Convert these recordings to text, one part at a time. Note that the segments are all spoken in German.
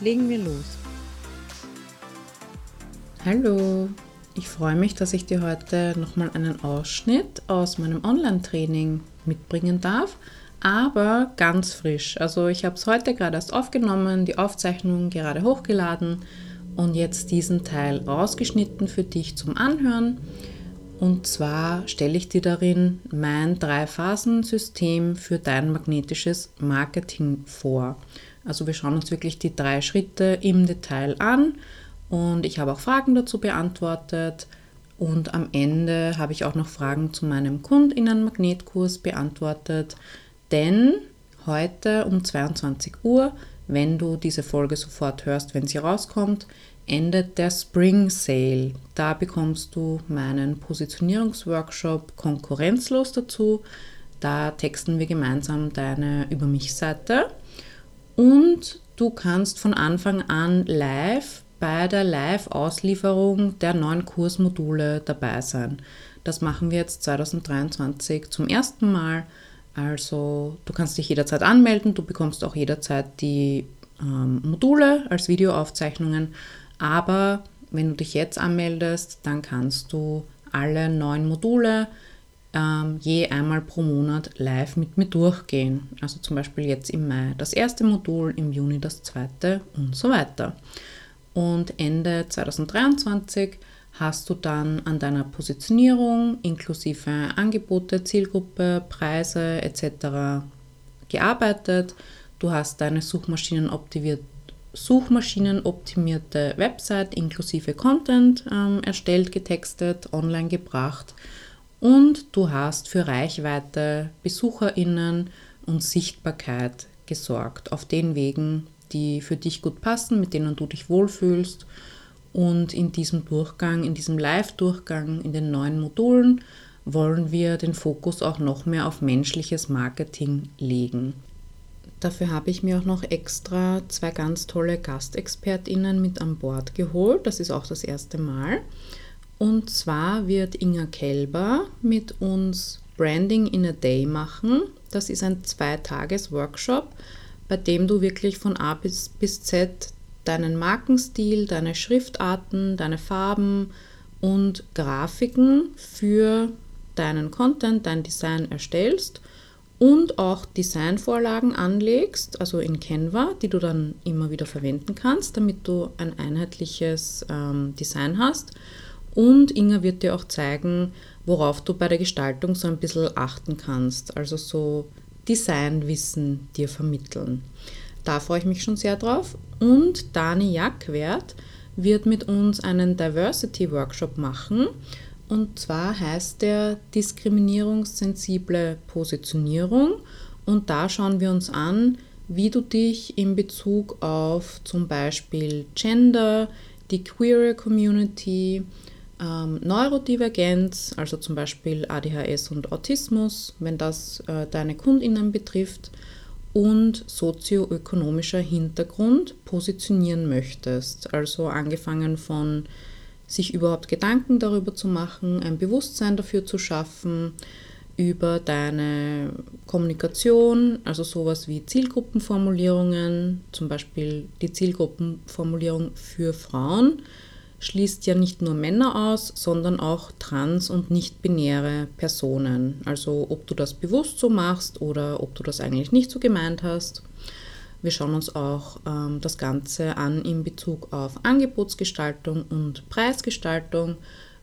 Legen wir los. Hallo, ich freue mich, dass ich dir heute nochmal einen Ausschnitt aus meinem Online-Training mitbringen darf, aber ganz frisch. Also ich habe es heute gerade erst aufgenommen, die Aufzeichnung gerade hochgeladen und jetzt diesen Teil rausgeschnitten für dich zum Anhören. Und zwar stelle ich dir darin mein Drei-Phasen-System für dein magnetisches Marketing vor. Also wir schauen uns wirklich die drei Schritte im Detail an und ich habe auch Fragen dazu beantwortet. Und am Ende habe ich auch noch Fragen zu meinem Kundinnen-Magnetkurs beantwortet. Denn heute um 22 Uhr, wenn du diese Folge sofort hörst, wenn sie rauskommt, endet der Spring Sale. Da bekommst du meinen Positionierungsworkshop konkurrenzlos dazu. Da texten wir gemeinsam deine Über mich Seite und du kannst von Anfang an live bei der Live-Auslieferung der neuen Kursmodule dabei sein. Das machen wir jetzt 2023 zum ersten Mal. Also du kannst dich jederzeit anmelden, du bekommst auch jederzeit die ähm, Module als Videoaufzeichnungen aber wenn du dich jetzt anmeldest, dann kannst du alle neun Module ähm, je einmal pro Monat live mit mir durchgehen. Also zum Beispiel jetzt im Mai das erste Modul, im Juni das zweite und so weiter. Und Ende 2023 hast du dann an deiner Positionierung inklusive Angebote, Zielgruppe, Preise etc. gearbeitet. Du hast deine Suchmaschinen optimiert, suchmaschinenoptimierte Website inklusive Content ähm, erstellt, getextet, online gebracht und du hast für Reichweite, Besucherinnen und Sichtbarkeit gesorgt auf den Wegen, die für dich gut passen, mit denen du dich wohlfühlst. Und in diesem Durchgang, in diesem Live-Durchgang, in den neuen Modulen, wollen wir den Fokus auch noch mehr auf menschliches Marketing legen. Dafür habe ich mir auch noch extra zwei ganz tolle Gastexpertinnen mit an Bord geholt. Das ist auch das erste Mal. Und zwar wird Inga Kelber mit uns Branding in a Day machen. Das ist ein Zweitages-Workshop, bei dem du wirklich von A bis, bis Z deinen Markenstil, deine Schriftarten, deine Farben und Grafiken für deinen Content, dein Design erstellst und auch Designvorlagen anlegst, also in Canva, die du dann immer wieder verwenden kannst, damit du ein einheitliches ähm, Design hast. Und Inga wird dir auch zeigen, worauf du bei der Gestaltung so ein bisschen achten kannst, also so Designwissen dir vermitteln. Da freue ich mich schon sehr drauf. Und Dani Jackwert wird mit uns einen Diversity Workshop machen und zwar heißt der diskriminierungssensible Positionierung. Und da schauen wir uns an, wie du dich in Bezug auf zum Beispiel Gender, die Queer Community, ähm, Neurodivergenz, also zum Beispiel ADHS und Autismus, wenn das äh, deine Kundinnen betrifft, und sozioökonomischer Hintergrund positionieren möchtest. Also angefangen von sich überhaupt Gedanken darüber zu machen, ein Bewusstsein dafür zu schaffen, über deine Kommunikation, also sowas wie Zielgruppenformulierungen, zum Beispiel die Zielgruppenformulierung für Frauen, schließt ja nicht nur Männer aus, sondern auch trans- und nicht-binäre Personen. Also ob du das bewusst so machst oder ob du das eigentlich nicht so gemeint hast. Wir schauen uns auch ähm, das Ganze an in Bezug auf Angebotsgestaltung und Preisgestaltung,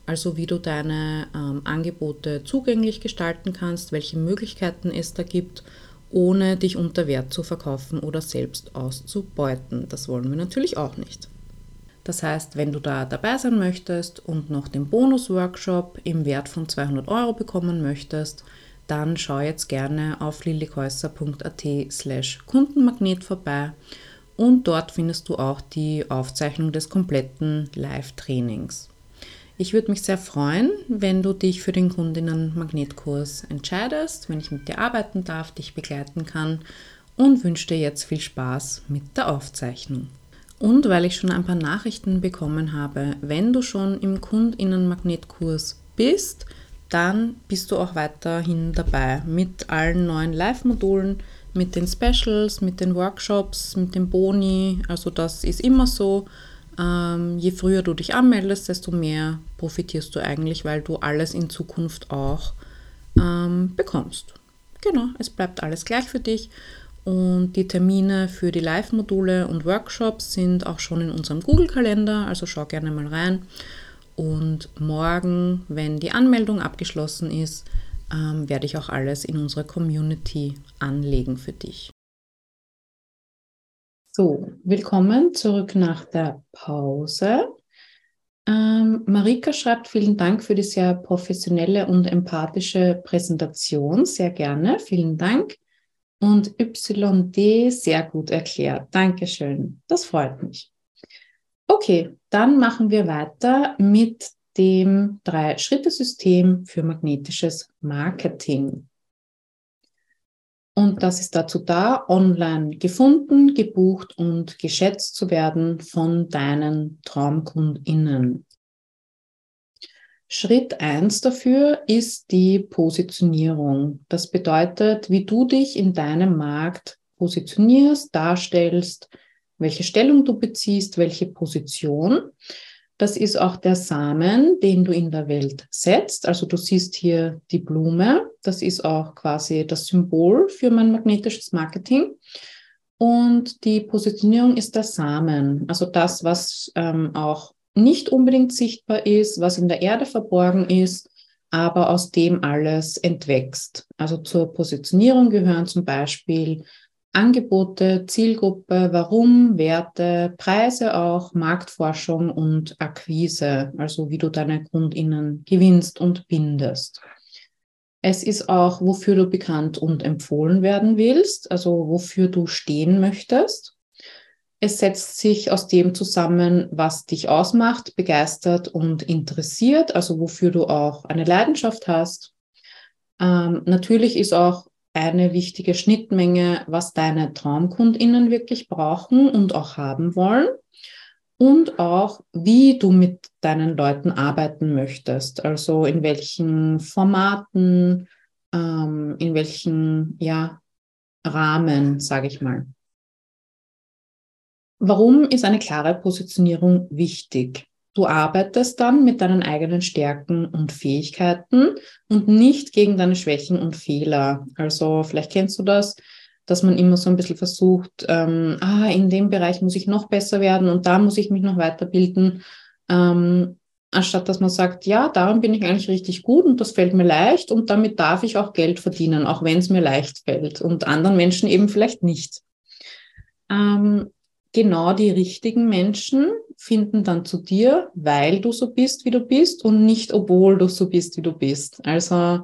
also wie du deine ähm, Angebote zugänglich gestalten kannst, welche Möglichkeiten es da gibt, ohne dich unter Wert zu verkaufen oder selbst auszubeuten. Das wollen wir natürlich auch nicht. Das heißt, wenn du da dabei sein möchtest und noch den Bonus-Workshop im Wert von 200 Euro bekommen möchtest, dann schau jetzt gerne auf lillikäusser.at slash Kundenmagnet vorbei und dort findest du auch die Aufzeichnung des kompletten Live-Trainings. Ich würde mich sehr freuen, wenn du dich für den Kundinnen-Magnetkurs entscheidest, wenn ich mit dir arbeiten darf, dich begleiten kann und wünsche dir jetzt viel Spaß mit der Aufzeichnung. Und weil ich schon ein paar Nachrichten bekommen habe, wenn du schon im Kundinnen-Magnetkurs bist, dann bist du auch weiterhin dabei mit allen neuen Live-Modulen, mit den Specials, mit den Workshops, mit den Boni. Also das ist immer so. Ähm, je früher du dich anmeldest, desto mehr profitierst du eigentlich, weil du alles in Zukunft auch ähm, bekommst. Genau, es bleibt alles gleich für dich. Und die Termine für die Live-Module und Workshops sind auch schon in unserem Google-Kalender, also schau gerne mal rein. Und morgen, wenn die Anmeldung abgeschlossen ist, ähm, werde ich auch alles in unserer Community anlegen für dich. So, willkommen zurück nach der Pause. Ähm, Marika schreibt, vielen Dank für die sehr professionelle und empathische Präsentation. Sehr gerne, vielen Dank. Und YD sehr gut erklärt. Dankeschön. Das freut mich. Okay, dann machen wir weiter mit dem Drei-Schritte-System für magnetisches Marketing. Und das ist dazu da, online gefunden, gebucht und geschätzt zu werden von deinen TraumkundInnen. Schritt eins dafür ist die Positionierung. Das bedeutet, wie du dich in deinem Markt positionierst, darstellst, welche Stellung du beziehst, welche Position. Das ist auch der Samen, den du in der Welt setzt. Also du siehst hier die Blume. Das ist auch quasi das Symbol für mein magnetisches Marketing. Und die Positionierung ist der Samen, also das, was ähm, auch nicht unbedingt sichtbar ist, was in der Erde verborgen ist, aber aus dem alles entwächst. Also zur Positionierung gehören zum Beispiel Angebote, Zielgruppe, Warum, Werte, Preise auch, Marktforschung und Akquise, also wie du deine Kundinnen gewinnst und bindest. Es ist auch, wofür du bekannt und empfohlen werden willst, also wofür du stehen möchtest. Es setzt sich aus dem zusammen, was dich ausmacht, begeistert und interessiert, also wofür du auch eine Leidenschaft hast. Ähm, natürlich ist auch eine wichtige Schnittmenge, was deine Traumkundinnen wirklich brauchen und auch haben wollen. Und auch, wie du mit deinen Leuten arbeiten möchtest. Also in welchen Formaten, ähm, in welchen ja, Rahmen, sage ich mal. Warum ist eine klare Positionierung wichtig? Du arbeitest dann mit deinen eigenen Stärken und Fähigkeiten und nicht gegen deine Schwächen und Fehler. Also vielleicht kennst du das, dass man immer so ein bisschen versucht, ähm, ah, in dem Bereich muss ich noch besser werden und da muss ich mich noch weiterbilden. Ähm, anstatt dass man sagt, ja, darum bin ich eigentlich richtig gut und das fällt mir leicht und damit darf ich auch Geld verdienen, auch wenn es mir leicht fällt und anderen Menschen eben vielleicht nicht. Ähm, genau die richtigen Menschen finden dann zu dir, weil du so bist, wie du bist und nicht, obwohl du so bist, wie du bist. Also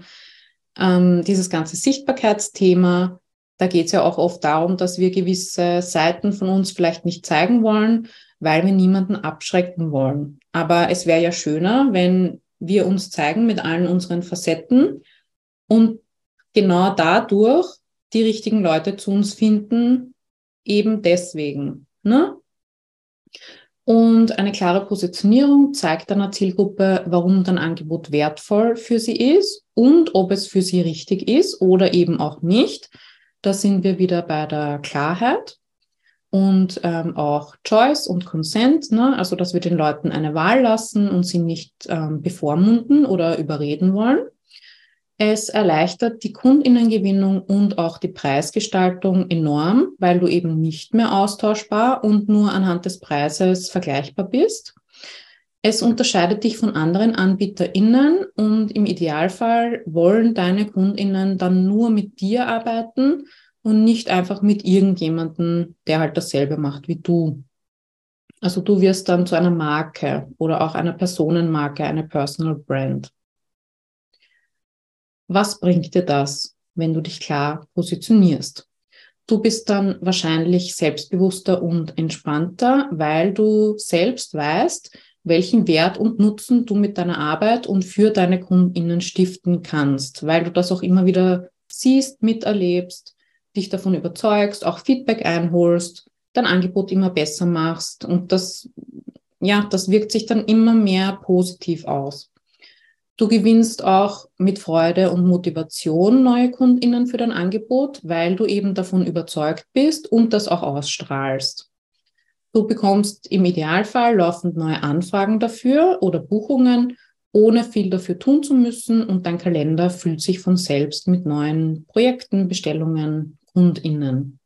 ähm, dieses ganze Sichtbarkeitsthema, da geht es ja auch oft darum, dass wir gewisse Seiten von uns vielleicht nicht zeigen wollen, weil wir niemanden abschrecken wollen. Aber es wäre ja schöner, wenn wir uns zeigen mit allen unseren Facetten und genau dadurch die richtigen Leute zu uns finden, eben deswegen. Ne? Und eine klare Positionierung zeigt einer Zielgruppe, warum dein Angebot wertvoll für sie ist und ob es für sie richtig ist oder eben auch nicht. Da sind wir wieder bei der Klarheit und ähm, auch Choice und Consent, ne? also dass wir den Leuten eine Wahl lassen und sie nicht ähm, bevormunden oder überreden wollen. Es erleichtert die Kundinnengewinnung und auch die Preisgestaltung enorm, weil du eben nicht mehr austauschbar und nur anhand des Preises vergleichbar bist. Es unterscheidet dich von anderen AnbieterInnen und im Idealfall wollen deine KundInnen dann nur mit dir arbeiten und nicht einfach mit irgendjemandem, der halt dasselbe macht wie du. Also du wirst dann zu einer Marke oder auch einer Personenmarke, eine Personal Brand. Was bringt dir das, wenn du dich klar positionierst? Du bist dann wahrscheinlich selbstbewusster und entspannter, weil du selbst weißt, welchen Wert und Nutzen du mit deiner Arbeit und für deine KundInnen stiften kannst, weil du das auch immer wieder siehst, miterlebst, dich davon überzeugst, auch Feedback einholst, dein Angebot immer besser machst und das, ja, das wirkt sich dann immer mehr positiv aus. Du gewinnst auch mit Freude und Motivation neue KundInnen für dein Angebot, weil du eben davon überzeugt bist und das auch ausstrahlst. Du bekommst im Idealfall laufend neue Anfragen dafür oder Buchungen, ohne viel dafür tun zu müssen und dein Kalender füllt sich von selbst mit neuen Projekten, Bestellungen, KundInnen.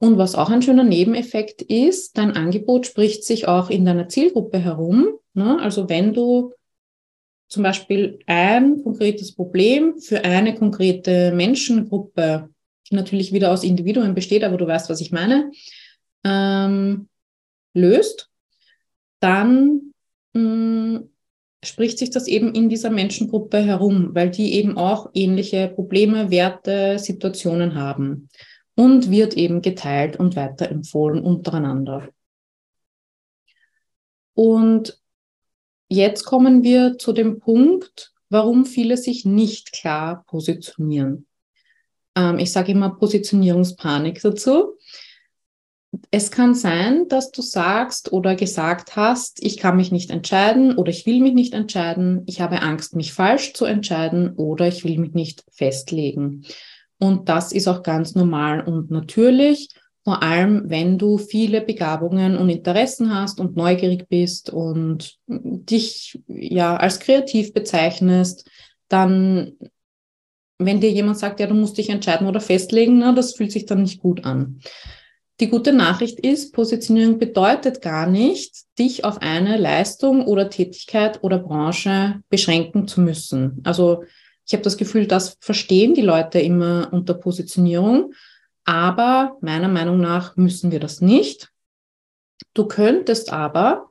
Und was auch ein schöner Nebeneffekt ist, dein Angebot spricht sich auch in deiner Zielgruppe herum. Ne? Also wenn du zum Beispiel ein konkretes Problem für eine konkrete Menschengruppe, die natürlich wieder aus Individuen besteht, aber du weißt, was ich meine, ähm, löst, dann mh, mm, spricht sich das eben in dieser Menschengruppe herum, weil die eben auch ähnliche Probleme, Werte, Situationen haben und wird eben geteilt und weiterempfohlen untereinander. Und Jetzt kommen wir zu dem Punkt, warum viele sich nicht klar positionieren. Ähm, ich sage immer Positionierungspanik dazu. Es kann sein, dass du sagst oder gesagt hast, ich kann mich nicht entscheiden oder ich will mich nicht entscheiden, ich habe Angst, mich falsch zu entscheiden oder ich will mich nicht festlegen. Und das ist auch ganz normal und natürlich vor allem, wenn du viele Begabungen und Interessen hast und neugierig bist und dich ja als kreativ bezeichnest, dann, wenn dir jemand sagt, ja, du musst dich entscheiden oder festlegen, na, das fühlt sich dann nicht gut an. Die gute Nachricht ist, Positionierung bedeutet gar nicht, dich auf eine Leistung oder Tätigkeit oder Branche beschränken zu müssen. Also ich habe das Gefühl, das verstehen die Leute immer unter Positionierung. Aber meiner Meinung nach müssen wir das nicht. Du könntest aber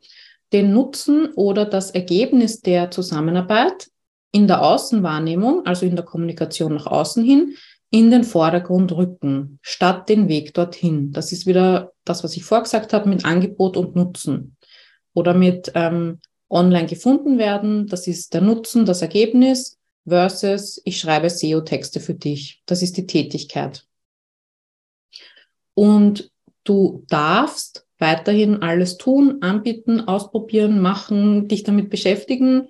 den Nutzen oder das Ergebnis der Zusammenarbeit in der Außenwahrnehmung, also in der Kommunikation nach außen hin, in den Vordergrund rücken, statt den Weg dorthin. Das ist wieder das, was ich vorgesagt habe mit Angebot und Nutzen oder mit ähm, online gefunden werden. Das ist der Nutzen, das Ergebnis versus ich schreibe SEO-Texte für dich. Das ist die Tätigkeit. Und du darfst weiterhin alles tun, anbieten, ausprobieren, machen, dich damit beschäftigen.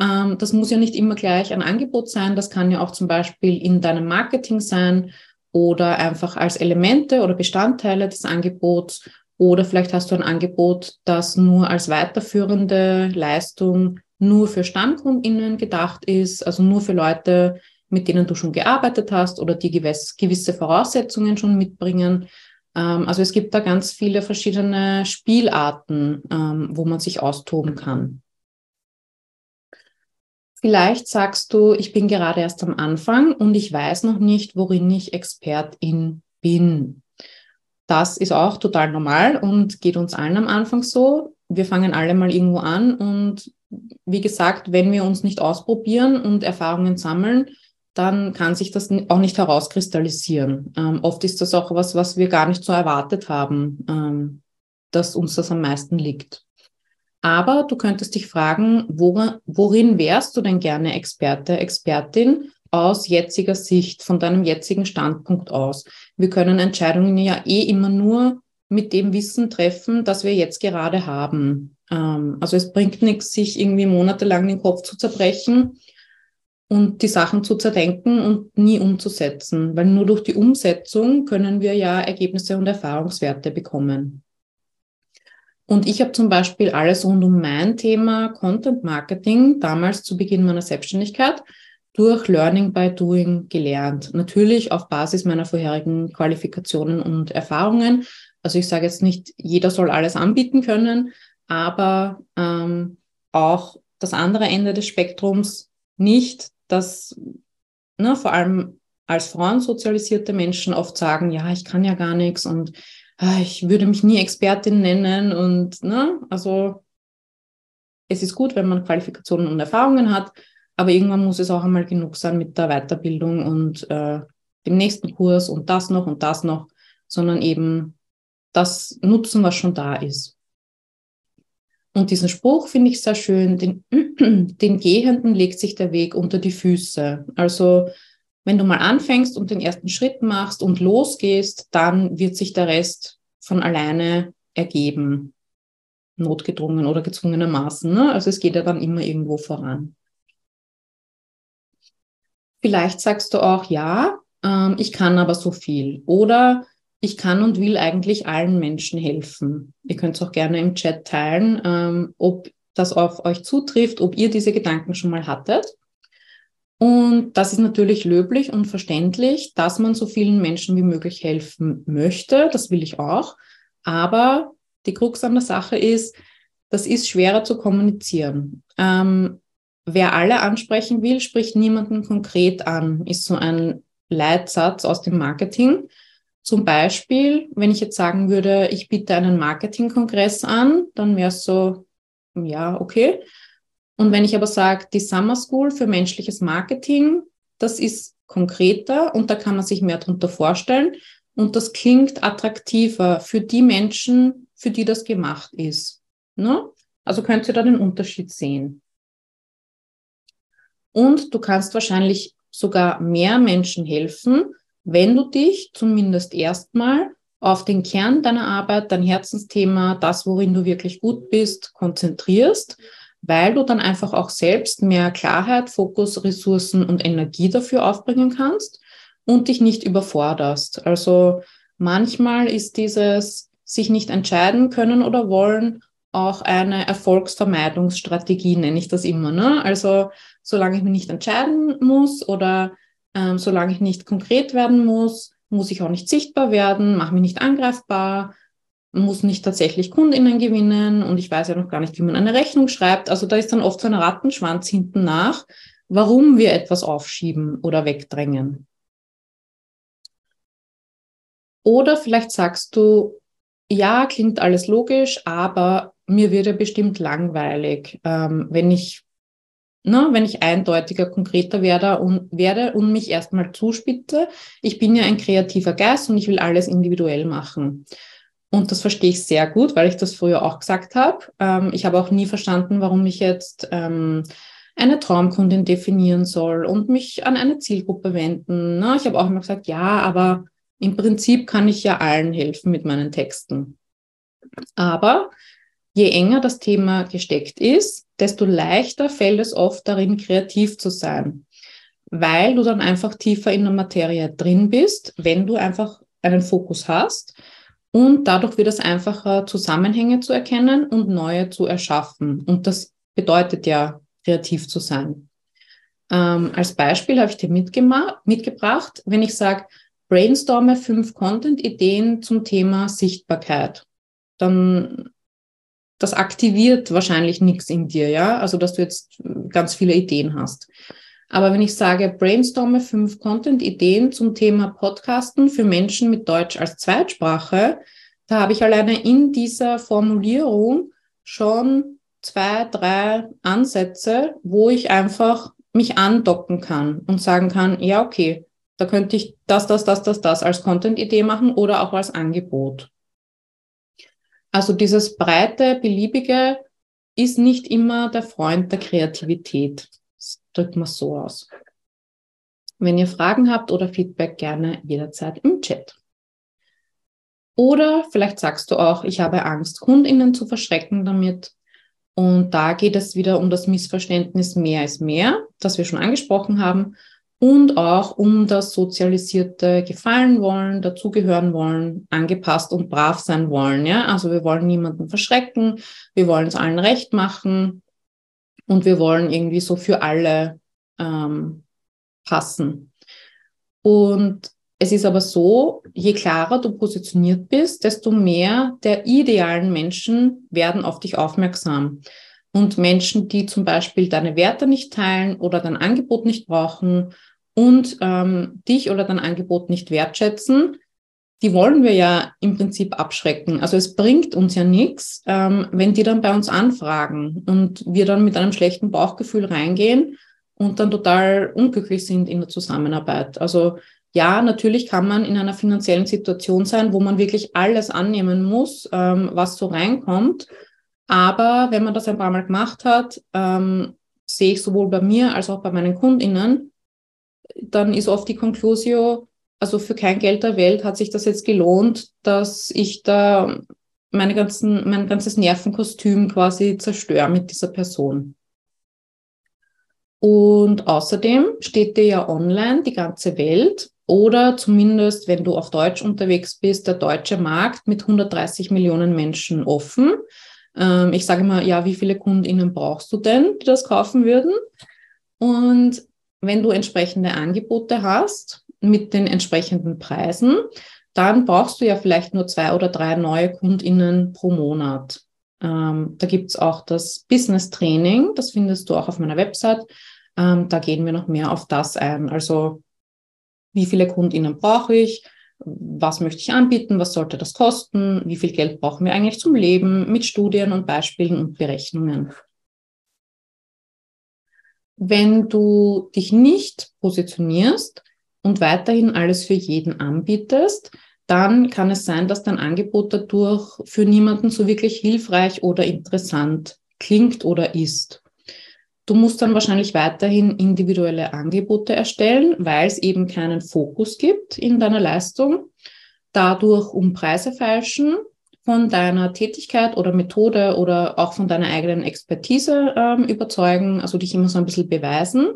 Ähm, das muss ja nicht immer gleich ein Angebot sein. Das kann ja auch zum Beispiel in deinem Marketing sein oder einfach als Elemente oder Bestandteile des Angebots. Oder vielleicht hast du ein Angebot, das nur als weiterführende Leistung nur für StammkundInnen gedacht ist, also nur für Leute, mit denen du schon gearbeitet hast oder die gewisse Voraussetzungen schon mitbringen. Ähm, also es gibt da ganz viele verschiedene Spielarten, ähm, wo man sich austoben kann. Vielleicht sagst du, ich bin gerade erst am Anfang und ich weiß noch nicht, worin ich Expertin bin. Das ist auch total normal und geht uns allen am Anfang so. Wir fangen alle mal irgendwo an und wie gesagt, wenn wir uns nicht ausprobieren und Erfahrungen sammeln, dann kann sich das auch nicht herauskristallisieren. Ähm, oft ist das auch was, was wir gar nicht so erwartet haben, ähm, dass uns das am meisten liegt. Aber du könntest dich fragen, worin, wärst du denn gerne Experte, Expertin aus jetziger Sicht, von deinem jetzigen Standpunkt aus? Wir können Entscheidungen ja eh immer nur mit dem Wissen treffen, das wir jetzt gerade haben. Ähm, also es bringt nichts, sich irgendwie monatelang den Kopf zu zerbrechen und die Sachen zu zerdenken und nie umzusetzen, weil nur durch die Umsetzung können wir ja Ergebnisse und Erfahrungswerte bekommen. Und ich habe zum Beispiel alles rund um mein Thema Content Marketing damals zu Beginn meiner Selbstständigkeit durch Learning by Doing gelernt. Natürlich auf Basis meiner vorherigen Qualifikationen und Erfahrungen. Also ich sage jetzt nicht, jeder soll alles anbieten können, aber ähm, auch das andere Ende des Spektrums nicht dass ne, vor allem als Frauen sozialisierte Menschen oft sagen, ja, ich kann ja gar nichts und ah, ich würde mich nie Expertin nennen und ne, also es ist gut, wenn man Qualifikationen und Erfahrungen hat, aber irgendwann muss es auch einmal genug sein mit der Weiterbildung und äh, dem nächsten Kurs und das noch und das noch, sondern eben das nutzen, was schon da ist. Und diesen Spruch finde ich sehr schön, den, den Gehenden legt sich der Weg unter die Füße. Also wenn du mal anfängst und den ersten Schritt machst und losgehst, dann wird sich der Rest von alleine ergeben. Notgedrungen oder gezwungenermaßen. Ne? Also es geht ja dann immer irgendwo voran. Vielleicht sagst du auch, ja, ähm, ich kann aber so viel. Oder ich kann und will eigentlich allen Menschen helfen. Ihr könnt es auch gerne im Chat teilen, ähm, ob das auf euch zutrifft, ob ihr diese Gedanken schon mal hattet. Und das ist natürlich löblich und verständlich, dass man so vielen Menschen wie möglich helfen möchte. Das will ich auch. Aber die Krux an der Sache ist, das ist schwerer zu kommunizieren. Ähm, wer alle ansprechen will, spricht niemanden konkret an, ist so ein Leitsatz aus dem Marketing. Zum Beispiel, wenn ich jetzt sagen würde, ich biete einen Marketingkongress an, dann wäre es so, ja, okay. Und wenn ich aber sage, die Summer School für menschliches Marketing, das ist konkreter und da kann man sich mehr darunter vorstellen und das klingt attraktiver für die Menschen, für die das gemacht ist. Ne? Also könnt ihr da den Unterschied sehen. Und du kannst wahrscheinlich sogar mehr Menschen helfen, wenn du dich zumindest erstmal auf den Kern deiner Arbeit, dein Herzensthema, das, worin du wirklich gut bist, konzentrierst, weil du dann einfach auch selbst mehr Klarheit, Fokus, Ressourcen und Energie dafür aufbringen kannst und dich nicht überforderst. Also manchmal ist dieses sich nicht entscheiden können oder wollen auch eine Erfolgsvermeidungsstrategie, nenne ich das immer. Ne? Also solange ich mich nicht entscheiden muss oder ähm, solange ich nicht konkret werden muss, muss ich auch nicht sichtbar werden, mache mich nicht angreifbar, muss nicht tatsächlich Kundinnen gewinnen und ich weiß ja noch gar nicht, wie man eine Rechnung schreibt. Also da ist dann oft so ein Rattenschwanz hinten nach, warum wir etwas aufschieben oder wegdrängen. Oder vielleicht sagst du, ja, klingt alles logisch, aber mir wird ja bestimmt langweilig, ähm, wenn ich ne, wenn ich eindeutiger, konkreter werde und, werde und mich erstmal zuspitze. Ich bin ja ein kreativer Geist und ich will alles individuell machen. Und das verstehe ich sehr gut, weil ich das früher auch gesagt habe. Ähm, ich habe auch nie verstanden, warum ich jetzt ähm, eine Traumkundin definieren soll und mich an eine Zielgruppe wenden. Ne? Ich habe auch immer gesagt, ja, aber im Prinzip kann ich ja allen helfen mit meinen Texten. Aber je enger das Thema gesteckt ist, desto leichter fällt es oft darin, kreativ zu sein, weil du dann einfach tiefer in der Materie drin bist, wenn du einfach einen Fokus hast. Und dadurch wird es einfacher, Zusammenhänge zu erkennen und neue zu erschaffen. Und das bedeutet ja, kreativ zu sein. Ähm, als Beispiel habe ich dir mitgebracht, wenn ich sage, brainstorme fünf Content-Ideen zum Thema Sichtbarkeit. Dann das aktiviert wahrscheinlich nichts in dir, ja. Also, dass du jetzt ganz viele Ideen hast. Aber wenn ich sage, brainstorme fünf Content-Ideen zum Thema Podcasten für Menschen mit Deutsch als Zweitsprache, da habe ich alleine in dieser Formulierung schon zwei, drei Ansätze, wo ich einfach mich andocken kann und sagen kann, ja, okay, da könnte ich das, das, das, das, das als Content-Idee machen oder auch als Angebot. Also dieses breite, beliebige ist nicht immer der Freund der Kreativität. Das drückt man so aus. Wenn ihr Fragen habt oder Feedback, gerne jederzeit im Chat. Oder vielleicht sagst du auch, ich habe Angst, Kundinnen zu verschrecken damit. Und da geht es wieder um das Missverständnis mehr ist mehr, das wir schon angesprochen haben und auch um das sozialisierte Gefallen wollen, dazugehören wollen, angepasst und brav sein wollen. Ja? Also wir wollen niemanden verschrecken, wir wollen es allen recht machen und wir wollen irgendwie so für alle ähm, passen. Und es ist aber so, je klarer du positioniert bist, desto mehr der idealen Menschen werden auf dich aufmerksam. Und Menschen, die zum Beispiel deine Werte nicht teilen oder dein Angebot nicht brauchen und ähm, dich oder dein Angebot nicht wertschätzen, die wollen wir ja im Prinzip abschrecken. Also es bringt uns ja nichts, ähm, wenn die dann bei uns anfragen und wir dann mit einem schlechten Bauchgefühl reingehen und dann total unglücklich sind in der Zusammenarbeit. Also ja, natürlich kann man in einer finanziellen Situation sein, wo man wirklich alles annehmen muss, ähm, was so reinkommt. Aber wenn man das ein paar Mal gemacht hat, ähm, sehe ich sowohl bei mir als auch bei meinen KundInnen, dann ist oft die Conclusio, also für kein Geld der Welt hat sich das jetzt gelohnt, dass ich da meine ganzen, mein ganzes Nervenkostüm quasi zerstöre mit dieser Person. Und außerdem steht dir ja online die ganze Welt oder zumindest, wenn du auf Deutsch unterwegs bist, der deutsche Markt mit 130 Millionen Menschen offen. Ähm, ich sage mal, ja, wie viele KundInnen brauchst du denn, die das kaufen würden? Und wenn du entsprechende Angebote hast mit den entsprechenden Preisen, dann brauchst du ja vielleicht nur zwei oder drei neue KundInnen pro Monat. Ähm, da gibt's auch das Business Training, das findest du auch auf meiner Website. Ähm, da gehen wir noch mehr auf das ein. Also wie viele KundInnen brauche ich? Was möchte ich anbieten? Was sollte das kosten? Wie viel Geld brauchen wir eigentlich zum Leben? Mit Studien und Beispielen und Berechnungen. Wenn du dich nicht positionierst und weiterhin alles für jeden anbietest, dann kann es sein, dass dein Angebot dadurch für niemanden so wirklich hilfreich oder interessant klingt oder ist. Du musst dann wahrscheinlich weiterhin individuelle Angebote erstellen, weil es eben keinen Fokus gibt in deiner Leistung. Dadurch um Preise feilschen, von deiner Tätigkeit oder Methode oder auch von deiner eigenen Expertise ähm, überzeugen, also dich immer so ein bisschen beweisen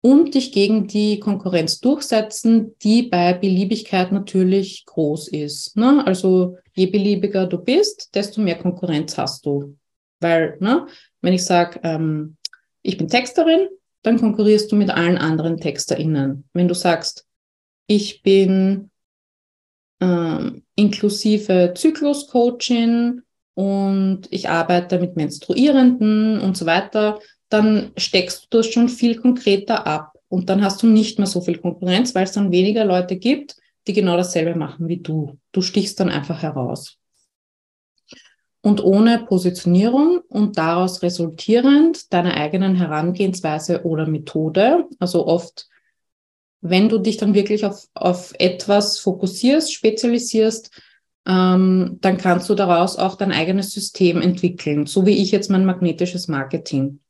und dich gegen die Konkurrenz durchsetzen, die bei Beliebigkeit natürlich groß ist. Ne? Also je beliebiger du bist, desto mehr Konkurrenz hast du. Weil, ne, wenn ich sage, ähm, ich bin Texterin, dann konkurrierst du mit allen anderen TexterInnen. Wenn du sagst, ich bin ähm, inklusive Zyklus-Coaching und ich arbeite mit Menstruierenden und so weiter, dann steckst du das schon viel konkreter ab. Und dann hast du nicht mehr so viel Konkurrenz, weil es dann weniger Leute gibt, die genau dasselbe machen wie du. Du stichst dann einfach heraus und ohne Positionierung und daraus resultierend deiner eigenen Herangehensweise oder Methode. Also oft, wenn du dich dann wirklich auf, auf etwas fokussierst, spezialisierst, ähm, dann kannst du daraus auch dein eigenes System entwickeln, so wie ich jetzt mein magnetisches Marketing.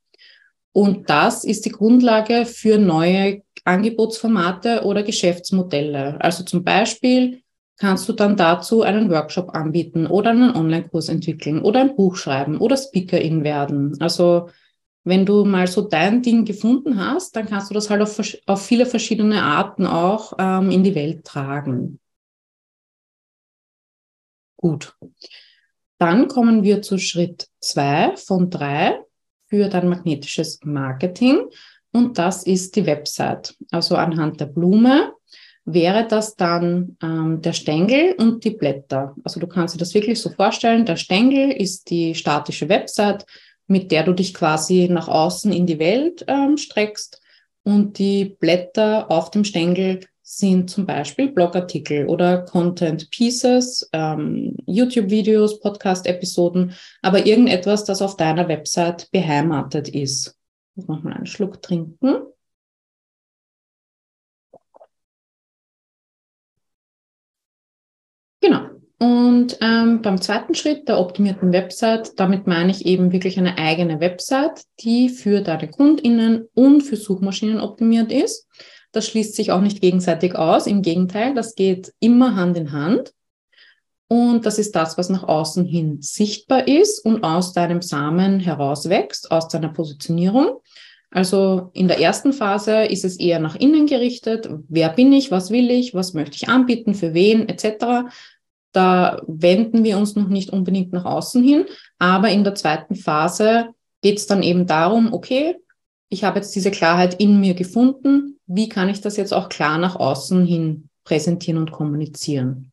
Und das ist die Grundlage für neue Angebotsformate oder Geschäftsmodelle. Also zum Beispiel kannst du dann dazu einen Workshop anbieten oder einen Online-Kurs entwickeln oder ein Buch schreiben oder Speakerin werden. Also wenn du mal so dein Ding gefunden hast, dann kannst du das halt auf, auf viele verschiedene Arten auch ähm, in die Welt tragen. Gut. Dann kommen wir zu Schritt zwei von drei für dein magnetisches Marketing. Und das ist die Website. Also anhand der Blume wäre das dann ähm, der Stängel und die Blätter. Also du kannst dir das wirklich so vorstellen. Der Stängel ist die statische Website, mit der du dich quasi nach außen in die Welt ähm, streckst. Und die Blätter auf dem Stängel sind zum Beispiel Blogartikel oder Content Pieces, ähm, YouTube-Videos, Podcast-Episoden, aber irgendetwas, das auf deiner Website beheimatet ist. Ich muss nochmal einen Schluck trinken. Und ähm, beim zweiten Schritt der optimierten Website, damit meine ich eben wirklich eine eigene Website, die für deine KundInnen und für Suchmaschinen optimiert ist. Das schließt sich auch nicht gegenseitig aus. Im Gegenteil, das geht immer Hand in Hand. Und das ist das, was nach außen hin sichtbar ist und aus deinem Samen herauswächst, aus deiner Positionierung. Also in der ersten Phase ist es eher nach innen gerichtet. Wer bin ich? Was will ich? Was möchte ich anbieten? Für wen? Etc. Da wenden wir uns noch nicht unbedingt nach außen hin. Aber in der zweiten Phase geht es dann eben darum, okay, ich habe jetzt diese Klarheit in mir gefunden. Wie kann ich das jetzt auch klar nach außen hin präsentieren und kommunizieren?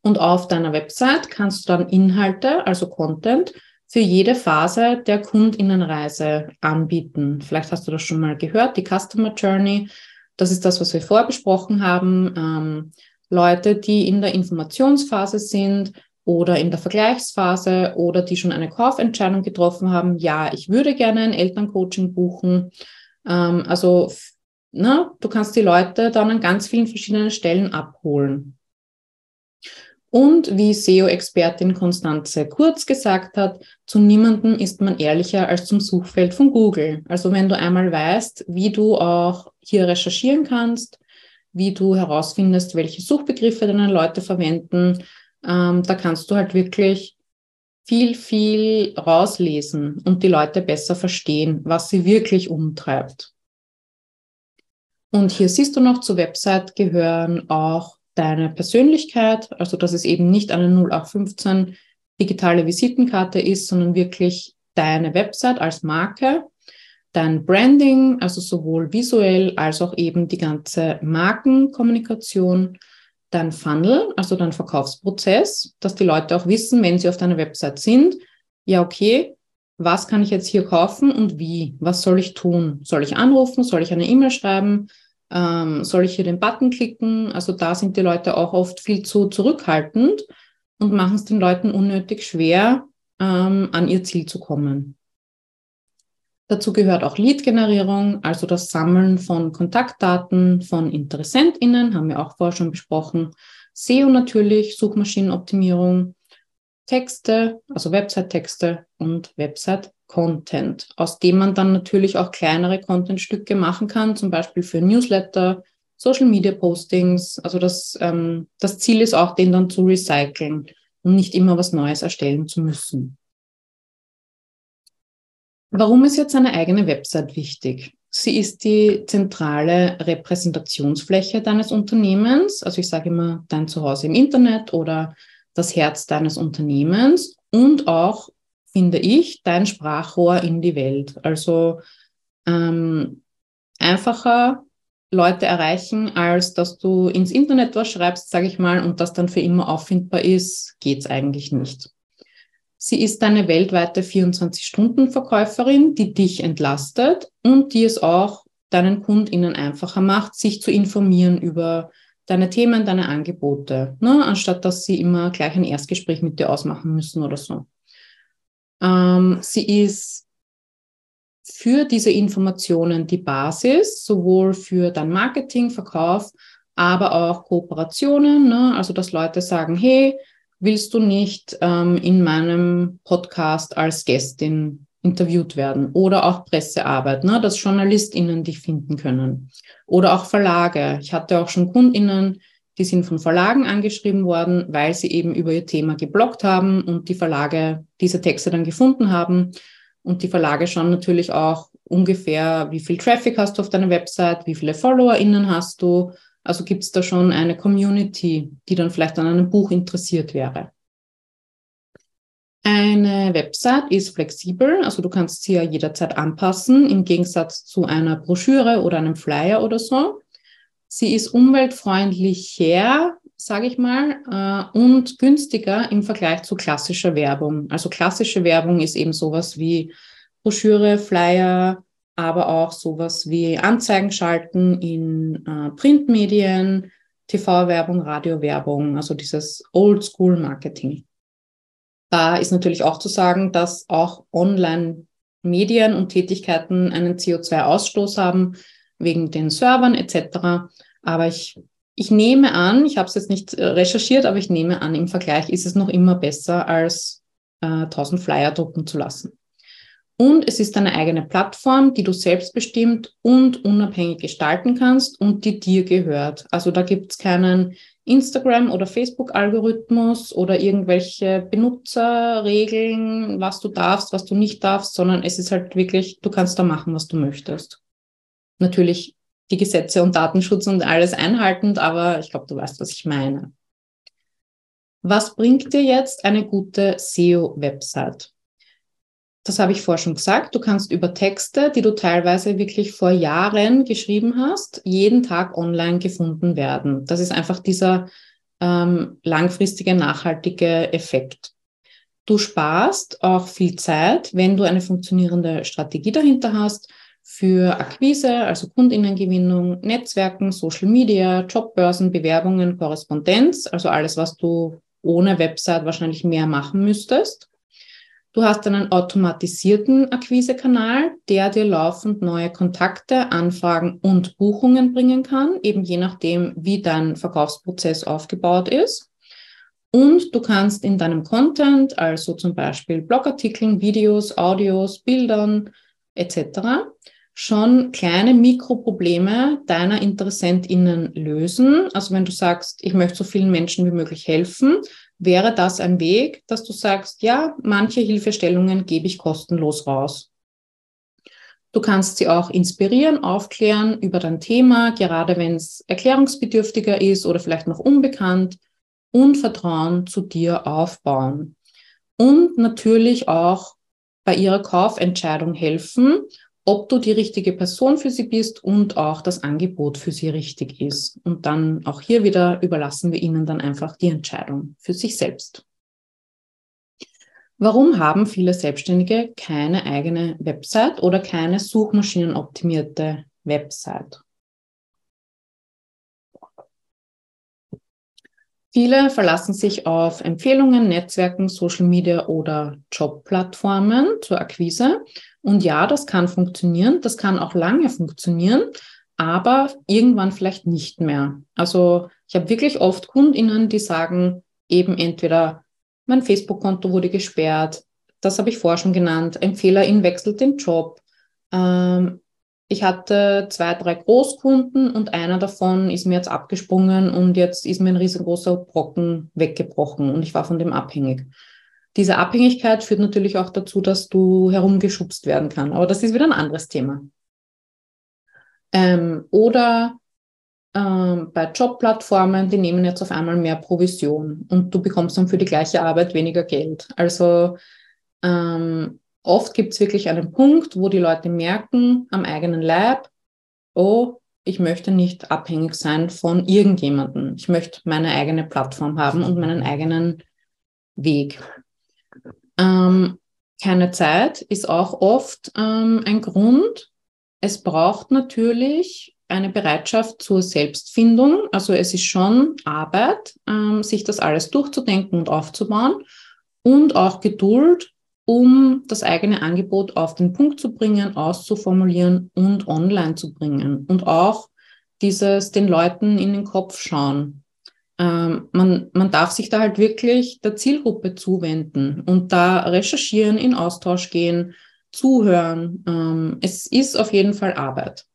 Und auf deiner Website kannst du dann Inhalte, also Content, für jede Phase der Kundinnenreise anbieten. Vielleicht hast du das schon mal gehört, die Customer Journey. Das ist das, was wir vorher haben. Ähm, Leute, die in der Informationsphase sind oder in der Vergleichsphase oder die schon eine Kaufentscheidung getroffen haben, ja, ich würde gerne ein Elterncoaching buchen. Ähm, also na, du kannst die Leute dann an ganz vielen verschiedenen Stellen abholen. Und wie SEO-Expertin Konstanze Kurz gesagt hat, zu niemandem ist man ehrlicher als zum Suchfeld von Google. Also wenn du einmal weißt, wie du auch hier recherchieren kannst, wie du herausfindest, welche Suchbegriffe deine Leute verwenden, ähm, da kannst du halt wirklich viel, viel rauslesen und die Leute besser verstehen, was sie wirklich umtreibt. Und hier siehst du noch zur Website gehören auch deine Persönlichkeit, also dass es eben nicht eine 0815 digitale Visitenkarte ist, sondern wirklich deine Website als Marke, dein Branding, also sowohl visuell als auch eben die ganze Markenkommunikation, dein Funnel, also dein Verkaufsprozess, dass die Leute auch wissen, wenn sie auf deiner Website sind, ja, okay, was kann ich jetzt hier kaufen und wie? Was soll ich tun? Soll ich anrufen? Soll ich eine E-Mail schreiben? Ähm, soll ich hier den Button klicken? Also da sind die Leute auch oft viel zu zurückhaltend und machen es den Leuten unnötig schwer, ähm, an ihr Ziel zu kommen. Dazu gehört auch Lead-Generierung, also das Sammeln von Kontaktdaten von InteressentInnen, haben wir auch vorher schon besprochen. SEO natürlich, Suchmaschinenoptimierung, Texte, also Website-Texte und Website-Content, aus dem man dann natürlich auch kleinere Content-Stücke machen kann, zum Beispiel für Newsletter, Social-Media-Postings. Also das, ähm, das Ziel ist auch, den dann zu recyceln und nicht immer was Neues erstellen zu müssen. Warum ist jetzt eine eigene Website wichtig? Sie ist die zentrale Repräsentationsfläche deines Unternehmens. Also ich sage immer dein Zuhause im Internet oder das Herz deines Unternehmens und auch, finde ich, dein Sprachrohr in die Welt. Also ähm, einfacher Leute erreichen, als dass du ins Internet was schreibst, sage ich mal, und das dann für immer auffindbar ist, geht es eigentlich nicht. Sie ist eine weltweite 24-Stunden-Verkäuferin, die dich entlastet und die es auch deinen KundInnen einfacher macht, sich zu informieren über deine Themen, deine Angebote, ne? anstatt dass sie immer gleich ein Erstgespräch mit dir ausmachen müssen oder so. Ähm, sie ist für diese Informationen die Basis, sowohl für dein Marketing, Verkauf, aber auch Kooperationen. Ne? Also, dass Leute sagen, hey, willst du nicht ähm, in meinem Podcast als Gästin interviewt werden oder auch Pressearbeit, ne, dass JournalistInnen dich finden können oder auch Verlage. Ich hatte auch schon KundInnen, die sind von Verlagen angeschrieben worden, weil sie eben über ihr Thema geblockt haben und die Verlage diese Texte dann gefunden haben. Und die Verlage schauen natürlich auch ungefähr, wie viel Traffic hast du auf deiner Website, wie viele FollowerInnen hast du. Also gibt es da schon eine Community, die dann vielleicht an einem Buch interessiert wäre. Eine Website ist flexibel, also du kannst sie ja jederzeit anpassen, im Gegensatz zu einer Broschüre oder einem Flyer oder so. Sie ist umweltfreundlicher, sage ich mal, äh, und günstiger im Vergleich zu klassischer Werbung. Also klassische Werbung ist eben sowas wie Broschüre, Flyer, aber auch sowas wie Anzeigen schalten in äh, Printmedien, TV-Werbung, Radiowerbung, also dieses Old-School-Marketing. Da ist natürlich auch zu sagen, dass auch Online-Medien und Tätigkeiten einen CO2-Ausstoß haben, wegen den Servern etc. Aber ich, ich nehme an, ich habe es jetzt nicht äh, recherchiert, aber ich nehme an, im Vergleich ist es noch immer besser, als äh, 1000 Flyer drucken zu lassen. Und es ist eine eigene Plattform, die du selbstbestimmt und unabhängig gestalten kannst und die dir gehört. Also da gibt es keinen Instagram- oder Facebook-Algorithmus oder irgendwelche Benutzerregeln, was du darfst, was du nicht darfst, sondern es ist halt wirklich, du kannst da machen, was du möchtest. Natürlich die Gesetze und Datenschutz und alles einhaltend, aber ich glaube, du weißt, was ich meine. Was bringt dir jetzt eine gute SEO-Website? Das habe ich vorher schon gesagt. Du kannst über Texte, die du teilweise wirklich vor Jahren geschrieben hast, jeden Tag online gefunden werden. Das ist einfach dieser ähm, langfristige, nachhaltige Effekt. Du sparst auch viel Zeit, wenn du eine funktionierende Strategie dahinter hast für Akquise, also Kundinnengewinnung, Netzwerken, Social Media, Jobbörsen, Bewerbungen, Korrespondenz, also alles, was du ohne Website wahrscheinlich mehr machen müsstest. Du hast einen automatisierten Akquisekanal, der dir laufend neue Kontakte, Anfragen und Buchungen bringen kann, eben je nachdem, wie dein Verkaufsprozess aufgebaut ist. Und du kannst in deinem Content, also zum Beispiel Blogartikeln, Videos, Audios, Bildern etc., schon kleine Mikroprobleme deiner InteressentInnen lösen. Also wenn du sagst, ich möchte so vielen Menschen wie möglich helfen, wäre das ein Weg, dass du sagst, ja, manche Hilfestellungen gebe ich kostenlos raus. Du kannst sie auch inspirieren, aufklären über dein Thema, gerade wenn es erklärungsbedürftiger ist oder vielleicht noch unbekannt und Vertrauen zu dir aufbauen. Und natürlich auch bei ihrer Kaufentscheidung helfen, ob du die richtige Person für sie bist und auch das Angebot für sie richtig ist. Und dann auch hier wieder überlassen wir ihnen dann einfach die Entscheidung für sich selbst. Warum haben viele Selbstständige keine eigene Website oder keine suchmaschinenoptimierte Website? Viele verlassen sich auf Empfehlungen, Netzwerken, Social Media oder Jobplattformen zur Akquise. Und ja, das kann funktionieren, das kann auch lange funktionieren, aber irgendwann vielleicht nicht mehr. Also ich habe wirklich oft Kundinnen, die sagen eben entweder, mein Facebook-Konto wurde gesperrt, das habe ich vorher schon genannt, Empfehlerin wechselt den Job, ähm, ich hatte zwei, drei Großkunden und einer davon ist mir jetzt abgesprungen und jetzt ist mir ein riesengroßer Brocken weggebrochen und ich war von dem abhängig. Diese Abhängigkeit führt natürlich auch dazu, dass du herumgeschubst werden kann. Aber das ist wieder ein anderes Thema. Ähm, oder ähm, bei Jobplattformen, die nehmen jetzt auf einmal mehr Provision und du bekommst dann für die gleiche Arbeit weniger Geld. Also ähm, oft gibt es wirklich einen Punkt, wo die Leute merken am eigenen Leib, oh, ich möchte nicht abhängig sein von irgendjemandem. Ich möchte meine eigene Plattform haben und meinen eigenen Weg. Ähm, keine Zeit ist auch oft ähm, ein Grund. Es braucht natürlich eine Bereitschaft zur Selbstfindung. Also es ist schon Arbeit, ähm, sich das alles durchzudenken und aufzubauen und auch Geduld, um das eigene Angebot auf den Punkt zu bringen, auszuformulieren und online zu bringen. Und auch dieses den Leuten in den Kopf schauen. Ähm, man, man darf sich da halt wirklich der Zielgruppe zuwenden und da recherchieren, in Austausch gehen, zuhören. Ähm, es ist auf jeden Fall Arbeit.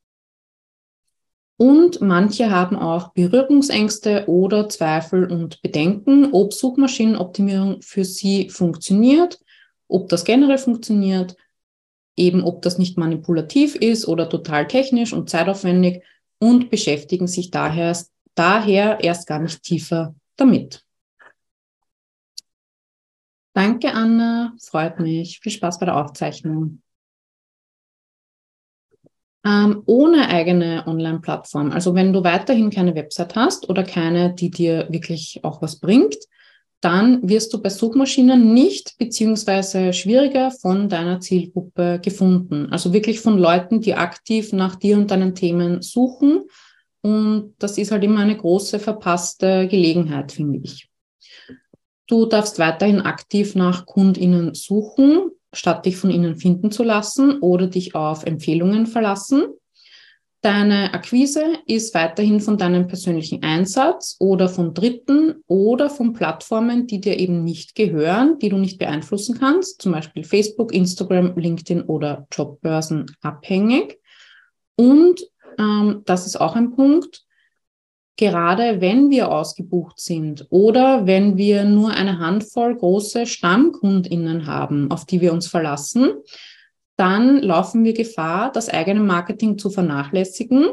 Und manche haben auch Berührungsängste oder Zweifel und Bedenken, ob Suchmaschinenoptimierung für sie funktioniert ob das generell funktioniert, eben ob das nicht manipulativ ist oder total technisch und zeitaufwendig und beschäftigen sich daher, daher erst gar nicht tiefer damit. Danke, Anna. Freut mich. Viel Spaß bei der Aufzeichnung. Ähm, ohne eigene Online-Plattform, also wenn du weiterhin keine Website hast oder keine, die dir wirklich auch was bringt, dann wirst du bei Suchmaschinen nicht beziehungsweise schwieriger von deiner Zielgruppe gefunden. Also wirklich von Leuten, die aktiv nach dir und deinen Themen suchen. Und das ist halt immer eine große verpasste Gelegenheit, finde ich. Du darfst weiterhin aktiv nach KundInnen suchen, statt dich von ihnen finden zu lassen oder dich auf Empfehlungen verlassen. Deine Akquise ist weiterhin von deinem persönlichen Einsatz oder von Dritten oder von Plattformen, die dir eben nicht gehören, die du nicht beeinflussen kannst, zum Beispiel Facebook, Instagram, LinkedIn oder Jobbörsen abhängig. Und ähm, das ist auch ein Punkt, gerade wenn wir ausgebucht sind oder wenn wir nur eine Handvoll große Stammkundinnen haben, auf die wir uns verlassen, dann laufen wir Gefahr, das eigene Marketing zu vernachlässigen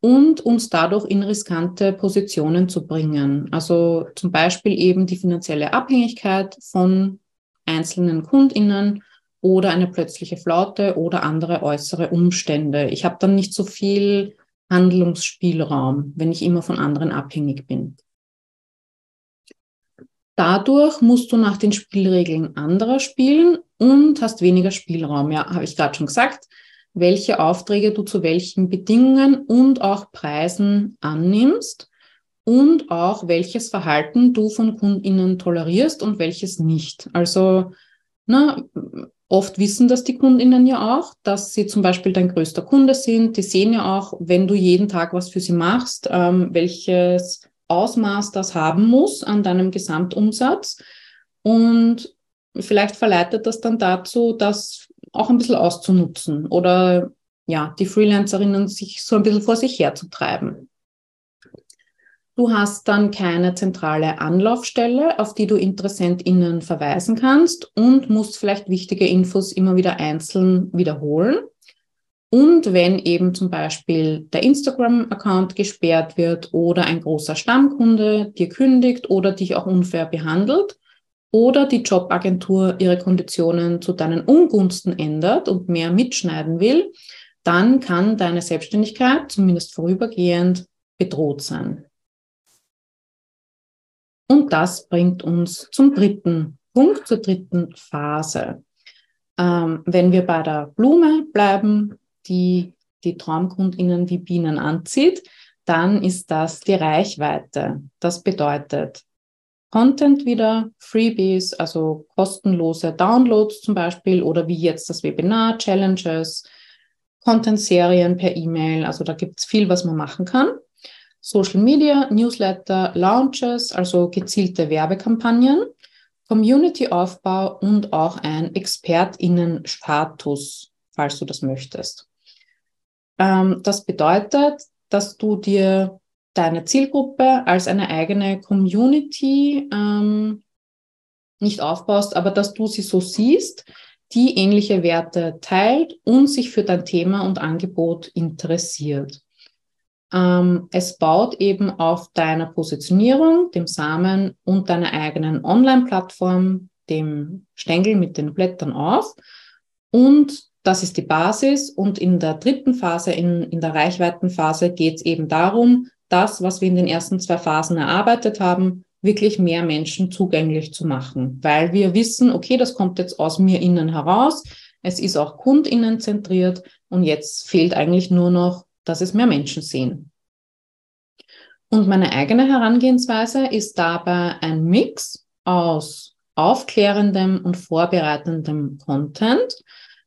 und uns dadurch in riskante Positionen zu bringen. Also zum Beispiel eben die finanzielle Abhängigkeit von einzelnen Kundinnen oder eine plötzliche Flaute oder andere äußere Umstände. Ich habe dann nicht so viel Handlungsspielraum, wenn ich immer von anderen abhängig bin. Dadurch musst du nach den Spielregeln anderer spielen und hast weniger Spielraum. Ja, habe ich gerade schon gesagt, welche Aufträge du zu welchen Bedingungen und auch Preisen annimmst und auch welches Verhalten du von KundInnen tolerierst und welches nicht. Also na, oft wissen das die Kundinnen ja auch, dass sie zum Beispiel dein größter Kunde sind. Die sehen ja auch, wenn du jeden Tag was für sie machst, ähm, welches Ausmaß das haben muss an deinem Gesamtumsatz. Und vielleicht verleitet das dann dazu, das auch ein bisschen auszunutzen oder ja, die Freelancerinnen sich so ein bisschen vor sich herzutreiben. Du hast dann keine zentrale Anlaufstelle, auf die du InteressentInnen verweisen kannst und musst vielleicht wichtige Infos immer wieder einzeln wiederholen. Und wenn eben zum Beispiel der Instagram-Account gesperrt wird oder ein großer Stammkunde dir kündigt oder dich auch unfair behandelt oder die Jobagentur ihre Konditionen zu deinen Ungunsten ändert und mehr mitschneiden will, dann kann deine Selbstständigkeit zumindest vorübergehend bedroht sein. Und das bringt uns zum dritten Punkt, zur dritten Phase. Ähm, wenn wir bei der Blume bleiben, die die Traumkundinnen wie Bienen anzieht, dann ist das die Reichweite. Das bedeutet Content wieder, Freebies, also kostenlose Downloads zum Beispiel oder wie jetzt das Webinar, Challenges, Content-Serien per E-Mail. Also da gibt es viel, was man machen kann. Social Media, Newsletter, Launches, also gezielte Werbekampagnen, Community-Aufbau und auch ein ExpertInnen-Status, falls du das möchtest. Ähm, das bedeutet, dass du dir deine Zielgruppe als eine eigene Community ähm, nicht aufbaust, aber dass du sie so siehst, die ähnliche Werte teilt und sich für dein Thema und Angebot interessiert. Ähm, es baut eben auf deiner Positionierung, dem Samen und deiner eigenen Online-Plattform, dem Stängel mit den Blättern auf. Und das ist die Basis. Und in der dritten Phase, in, in der Reichweitenphase, geht es eben darum, das, was wir in den ersten zwei Phasen erarbeitet haben, wirklich mehr Menschen zugänglich zu machen, weil wir wissen, okay, das kommt jetzt aus mir innen heraus, es ist auch kundinnen zentriert und jetzt fehlt eigentlich nur noch dass es mehr Menschen sehen. Und meine eigene Herangehensweise ist dabei ein Mix aus aufklärendem und vorbereitendem Content,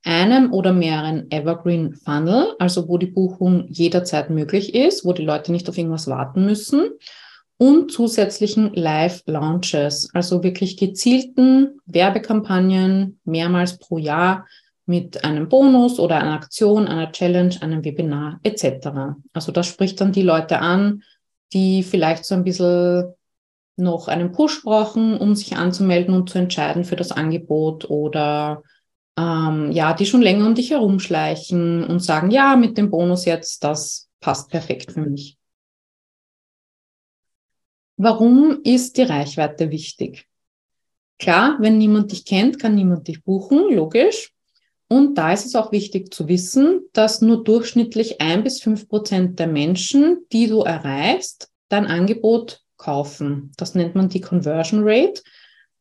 einem oder mehreren Evergreen Funnel, also wo die Buchung jederzeit möglich ist, wo die Leute nicht auf irgendwas warten müssen, und zusätzlichen Live-Launches, also wirklich gezielten Werbekampagnen mehrmals pro Jahr, mit einem Bonus oder einer Aktion, einer Challenge, einem Webinar etc. Also das spricht dann die Leute an, die vielleicht so ein bisschen noch einen Push brauchen, um sich anzumelden und zu entscheiden für das Angebot oder ähm, ja, die schon länger um dich herumschleichen und sagen, ja, mit dem Bonus jetzt, das passt perfekt für mich. Warum ist die Reichweite wichtig? Klar, wenn niemand dich kennt, kann niemand dich buchen, logisch. Und da ist es auch wichtig zu wissen, dass nur durchschnittlich ein bis fünf Prozent der Menschen, die du erreichst, dein Angebot kaufen. Das nennt man die Conversion Rate.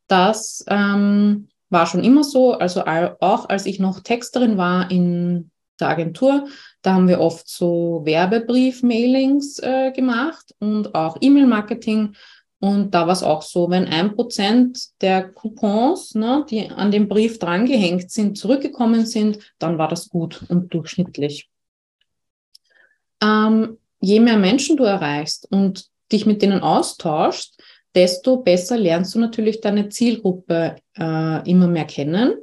Das ähm, war schon immer so. Also auch als ich noch Texterin war in der Agentur, da haben wir oft so Werbebrief-Mailings äh, gemacht und auch E-Mail-Marketing. Und da war es auch so, wenn ein Prozent der Coupons, ne, die an dem Brief drangehängt sind, zurückgekommen sind, dann war das gut und durchschnittlich. Ähm, je mehr Menschen du erreichst und dich mit denen austauschst, desto besser lernst du natürlich deine Zielgruppe äh, immer mehr kennen.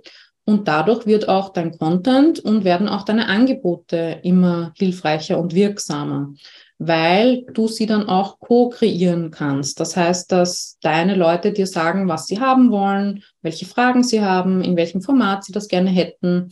Und dadurch wird auch dein Content und werden auch deine Angebote immer hilfreicher und wirksamer weil du sie dann auch co-kreieren kannst. Das heißt, dass deine Leute dir sagen, was sie haben wollen, welche Fragen sie haben, in welchem Format sie das gerne hätten.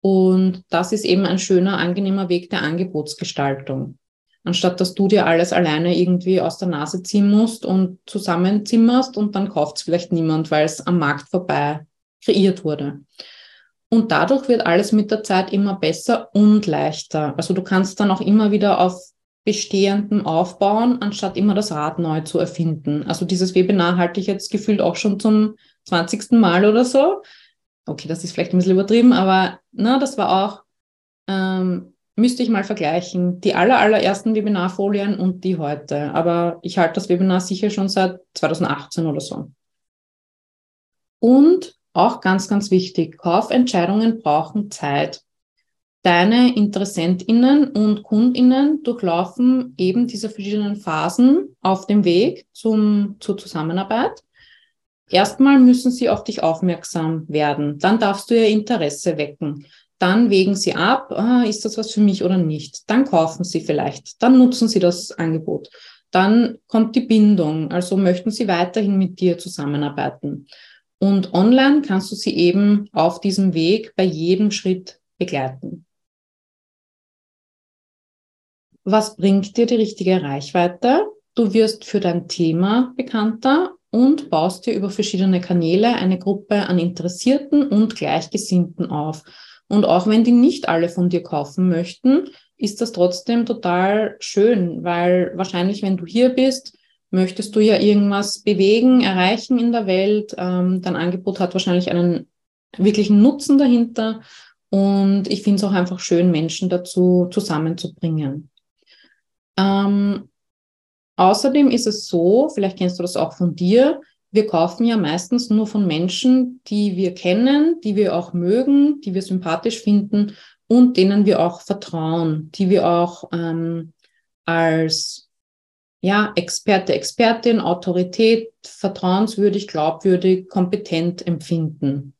Und das ist eben ein schöner, angenehmer Weg der Angebotsgestaltung. Anstatt dass du dir alles alleine irgendwie aus der Nase ziehen musst und zusammenzimmerst und dann kauft es vielleicht niemand, weil es am Markt vorbei kreiert wurde. Und dadurch wird alles mit der Zeit immer besser und leichter. Also du kannst dann auch immer wieder auf Bestehendem aufbauen, anstatt immer das Rad neu zu erfinden. Also dieses Webinar halte ich jetzt gefühlt auch schon zum 20. Mal oder so. Okay, das ist vielleicht ein bisschen übertrieben, aber na, das war auch, ähm, müsste ich mal vergleichen, die aller, allerersten Webinarfolien und die heute. Aber ich halte das Webinar sicher schon seit 2018 oder so. Und auch ganz, ganz wichtig, Kaufentscheidungen brauchen Zeit. Deine Interessentinnen und Kundinnen durchlaufen eben diese verschiedenen Phasen auf dem Weg zum, zur Zusammenarbeit. Erstmal müssen sie auf dich aufmerksam werden. Dann darfst du ihr Interesse wecken. Dann wägen sie ab, ah, ist das was für mich oder nicht. Dann kaufen sie vielleicht. Dann nutzen sie das Angebot. Dann kommt die Bindung. Also möchten sie weiterhin mit dir zusammenarbeiten. Und online kannst du sie eben auf diesem Weg bei jedem Schritt begleiten. Was bringt dir die richtige Reichweite? Du wirst für dein Thema bekannter und baust dir über verschiedene Kanäle eine Gruppe an Interessierten und Gleichgesinnten auf. Und auch wenn die nicht alle von dir kaufen möchten, ist das trotzdem total schön, weil wahrscheinlich, wenn du hier bist, möchtest du ja irgendwas bewegen, erreichen in der Welt. Ähm, dein Angebot hat wahrscheinlich einen wirklichen Nutzen dahinter. Und ich finde es auch einfach schön, Menschen dazu zusammenzubringen. Ähm, außerdem ist es so, vielleicht kennst du das auch von dir, wir kaufen ja meistens nur von Menschen, die wir kennen, die wir auch mögen, die wir sympathisch finden und denen wir auch vertrauen, die wir auch ähm, als ja, Experte, Expertin, Autorität, vertrauenswürdig, glaubwürdig, kompetent empfinden.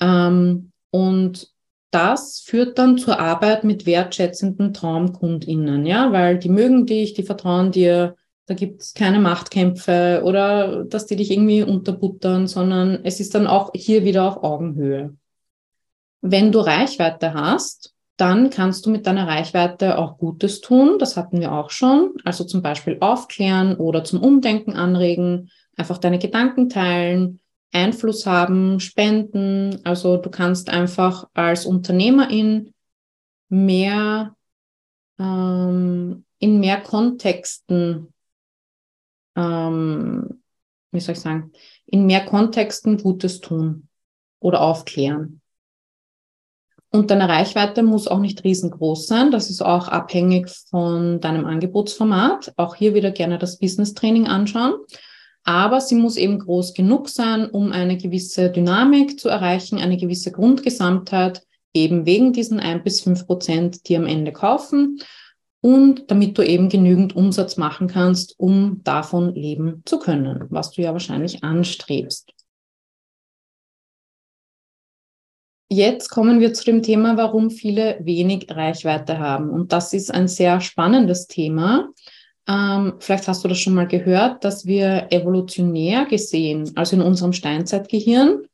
Ähm, und das führt dann zur Arbeit mit wertschätzenden TraumkundInnen, ja, weil die mögen dich, die vertrauen dir, da gibt es keine Machtkämpfe oder dass die dich irgendwie unterbuttern, sondern es ist dann auch hier wieder auf Augenhöhe. Wenn du Reichweite hast, dann kannst du mit deiner Reichweite auch Gutes tun. Das hatten wir auch schon. Also zum Beispiel aufklären oder zum Umdenken anregen, einfach deine Gedanken teilen, Einfluss haben, spenden. Also du kannst einfach als Unternehmerin mehr ähm, in mehr Kontexten ähm, wie soll ich sagen, in mehr Kontexten Gutes tun oder aufklären. Und deine Reichweite muss auch nicht riesengroß sein. Das ist auch abhängig von deinem Angebotsformat. Auch hier wieder gerne das Business Training anschauen. Aber sie muss eben groß genug sein, um eine gewisse Dynamik zu erreichen, eine gewisse Grundgesamtheit, eben wegen diesen ein bis fünf Prozent, die am Ende kaufen und damit du eben genügend Umsatz machen kannst, um davon leben zu können, was du ja wahrscheinlich anstrebst. Jetzt kommen wir zu dem Thema, warum viele wenig Reichweite haben. Und das ist ein sehr spannendes Thema. Ähm, vielleicht hast du das schon mal gehört, dass wir evolutionär gesehen, also in unserem Steinzeitgehirn,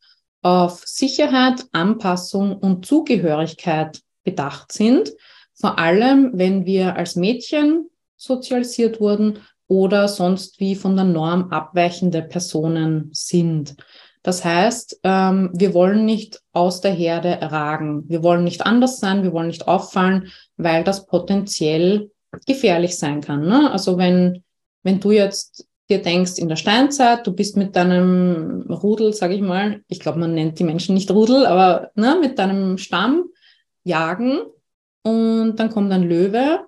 auf Sicherheit, Anpassung und Zugehörigkeit bedacht sind vor allem, wenn wir als Mädchen sozialisiert wurden oder sonst wie von der Norm abweichende Personen sind. Das heißt, ähm, wir wollen nicht aus der Herde ragen. Wir wollen nicht anders sein, wir wollen nicht auffallen, weil das potenziell gefährlich sein kann. Ne? Also wenn, wenn du jetzt dir denkst, in der Steinzeit, du bist mit deinem Rudel, sage ich mal, ich glaube, man nennt die Menschen nicht Rudel, aber ne, mit deinem Stamm jagen und dann kommt ein Löwe.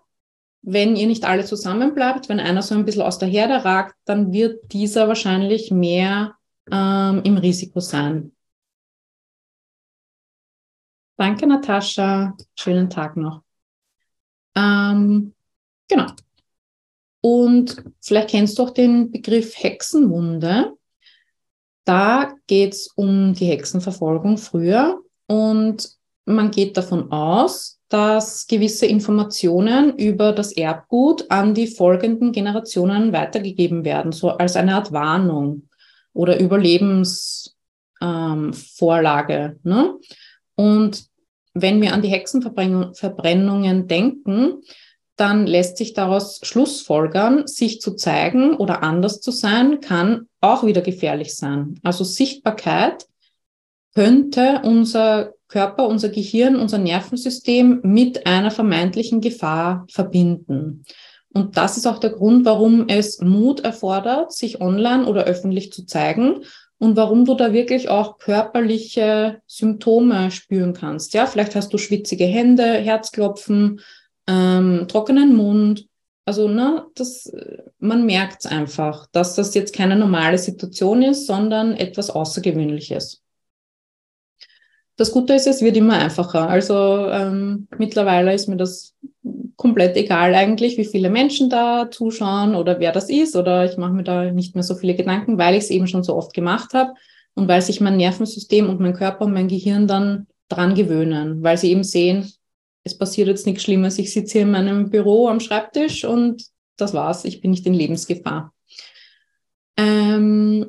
Wenn ihr nicht alle zusammen bleibt, wenn einer so ein bisschen aus der Herde ragt, dann wird dieser wahrscheinlich mehr ähm, im Risiko sein. Danke, Natascha. Schönen Tag noch. Ähm, genau. Und vielleicht kennst du auch den Begriff Hexenwunde. Da geht es um die Hexenverfolgung früher und man geht davon aus, dass gewisse Informationen über das Erbgut an die folgenden Generationen weitergegeben werden, so als eine Art Warnung oder Überlebensvorlage. Ähm, ne? Und wenn wir an die Hexenverbrennungen denken, dann lässt sich daraus Schlussfolgern, sich zu zeigen oder anders zu sein, kann auch wieder gefährlich sein. Also Sichtbarkeit könnte unser Körper, unser Gehirn, unser Nervensystem mit einer vermeintlichen Gefahr verbinden. Und das ist auch der Grund, warum es Mut erfordert, sich online oder öffentlich zu zeigen und warum du da wirklich auch körperliche Symptome spüren kannst. Ja, vielleicht hast du schwitzige Hände, Herzklopfen, ähm, trockenen Mund. Also, ne, das, man merkt es einfach, dass das jetzt keine normale Situation ist, sondern etwas Außergewöhnliches. Das Gute ist, es wird immer einfacher. Also ähm, mittlerweile ist mir das komplett egal eigentlich, wie viele Menschen da zuschauen oder wer das ist. Oder ich mache mir da nicht mehr so viele Gedanken, weil ich es eben schon so oft gemacht habe und weil sich mein Nervensystem und mein Körper und mein Gehirn dann dran gewöhnen, weil sie eben sehen, es passiert jetzt nichts Schlimmes. Ich sitze hier in meinem Büro am Schreibtisch und das war's. Ich bin nicht in Lebensgefahr. Ähm,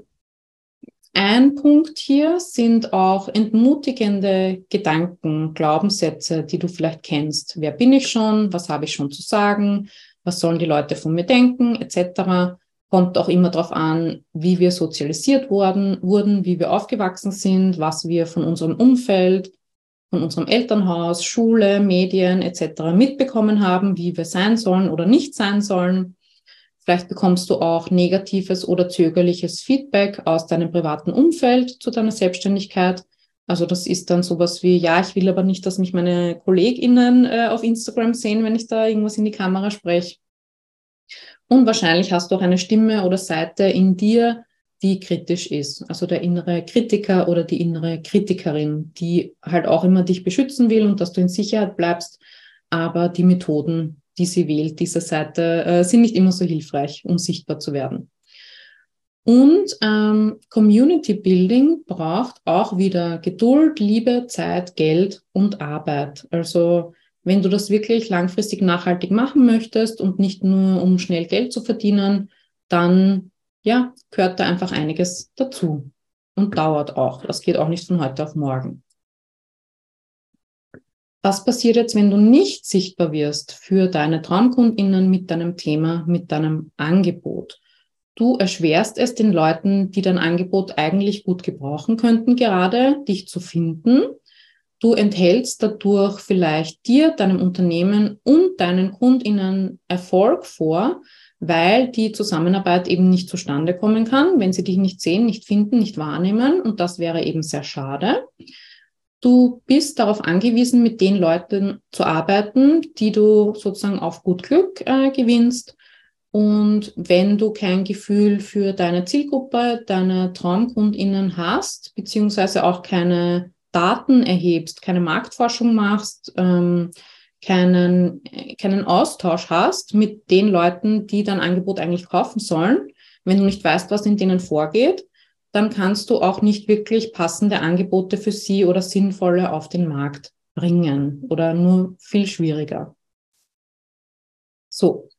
ein Punkt hier sind auch entmutigende Gedanken, Glaubenssätze, die du vielleicht kennst. Wer bin ich schon? Was habe ich schon zu sagen? Was sollen die Leute von mir denken? Etc. Kommt auch immer darauf an, wie wir sozialisiert worden, wurden, wie wir aufgewachsen sind, was wir von unserem Umfeld, von unserem Elternhaus, Schule, Medien etc. mitbekommen haben, wie wir sein sollen oder nicht sein sollen. Vielleicht bekommst du auch negatives oder zögerliches Feedback aus deinem privaten Umfeld zu deiner Selbstständigkeit. Also das ist dann sowas wie, ja, ich will aber nicht, dass mich meine KollegInnen äh, auf Instagram sehen, wenn ich da irgendwas in die Kamera spreche. Und wahrscheinlich hast du auch eine Stimme oder Seite in dir, die kritisch ist. Also der innere Kritiker oder die innere Kritikerin, die halt auch immer dich beschützen will und dass du in Sicherheit bleibst, aber die Methoden, die sie wählt, diese Seite, äh, sind nicht immer so hilfreich, um sichtbar zu werden. Und ähm, Community Building braucht auch wieder Geduld, Liebe, Zeit, Geld und Arbeit. Also wenn du das wirklich langfristig nachhaltig machen möchtest und nicht nur um schnell Geld zu verdienen, dann ja, gehört da einfach einiges dazu und dauert auch. Das geht auch nicht von heute auf morgen. Was passiert jetzt, wenn du nicht sichtbar wirst für deine Traumkundinnen mit deinem Thema, mit deinem Angebot? Du erschwerst es den Leuten, die dein Angebot eigentlich gut gebrauchen könnten, gerade dich zu finden. Du enthältst dadurch vielleicht dir, deinem Unternehmen und deinen Kundinnen Erfolg vor, weil die Zusammenarbeit eben nicht zustande kommen kann, wenn sie dich nicht sehen, nicht finden, nicht wahrnehmen. Und das wäre eben sehr schade. Du bist darauf angewiesen, mit den Leuten zu arbeiten, die du sozusagen auf gut Glück äh, gewinnst. Und wenn du kein Gefühl für deine Zielgruppe, deine Traumkundinnen hast, beziehungsweise auch keine Daten erhebst, keine Marktforschung machst, ähm, keinen, keinen Austausch hast mit den Leuten, die dein Angebot eigentlich kaufen sollen, wenn du nicht weißt, was in denen vorgeht, dann kannst du auch nicht wirklich passende Angebote für sie oder sinnvolle auf den Markt bringen oder nur viel schwieriger. So,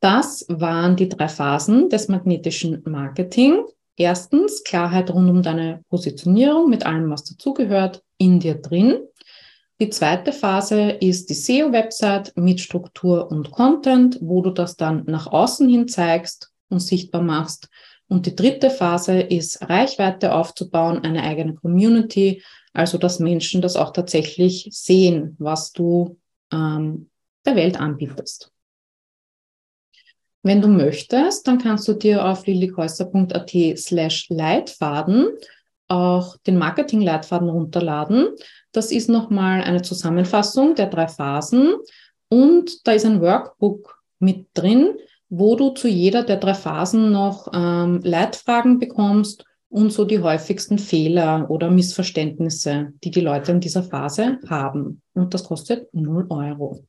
das waren die drei Phasen des magnetischen Marketing. Erstens Klarheit rund um deine Positionierung mit allem, was dazugehört, in dir drin. Die zweite Phase ist die SEO-Website mit Struktur und Content, wo du das dann nach außen hin zeigst und sichtbar machst. Und die dritte Phase ist Reichweite aufzubauen, eine eigene Community, also dass Menschen das auch tatsächlich sehen, was du ähm, der Welt anbietest. Wenn du möchtest, dann kannst du dir auf lilikhäuser.at slash Leitfaden auch den Marketing-Leitfaden runterladen. Das ist nochmal eine Zusammenfassung der drei Phasen und da ist ein Workbook mit drin, wo du zu jeder der drei Phasen noch ähm, Leitfragen bekommst und so die häufigsten Fehler oder Missverständnisse, die die Leute in dieser Phase haben. Und das kostet 0 Euro.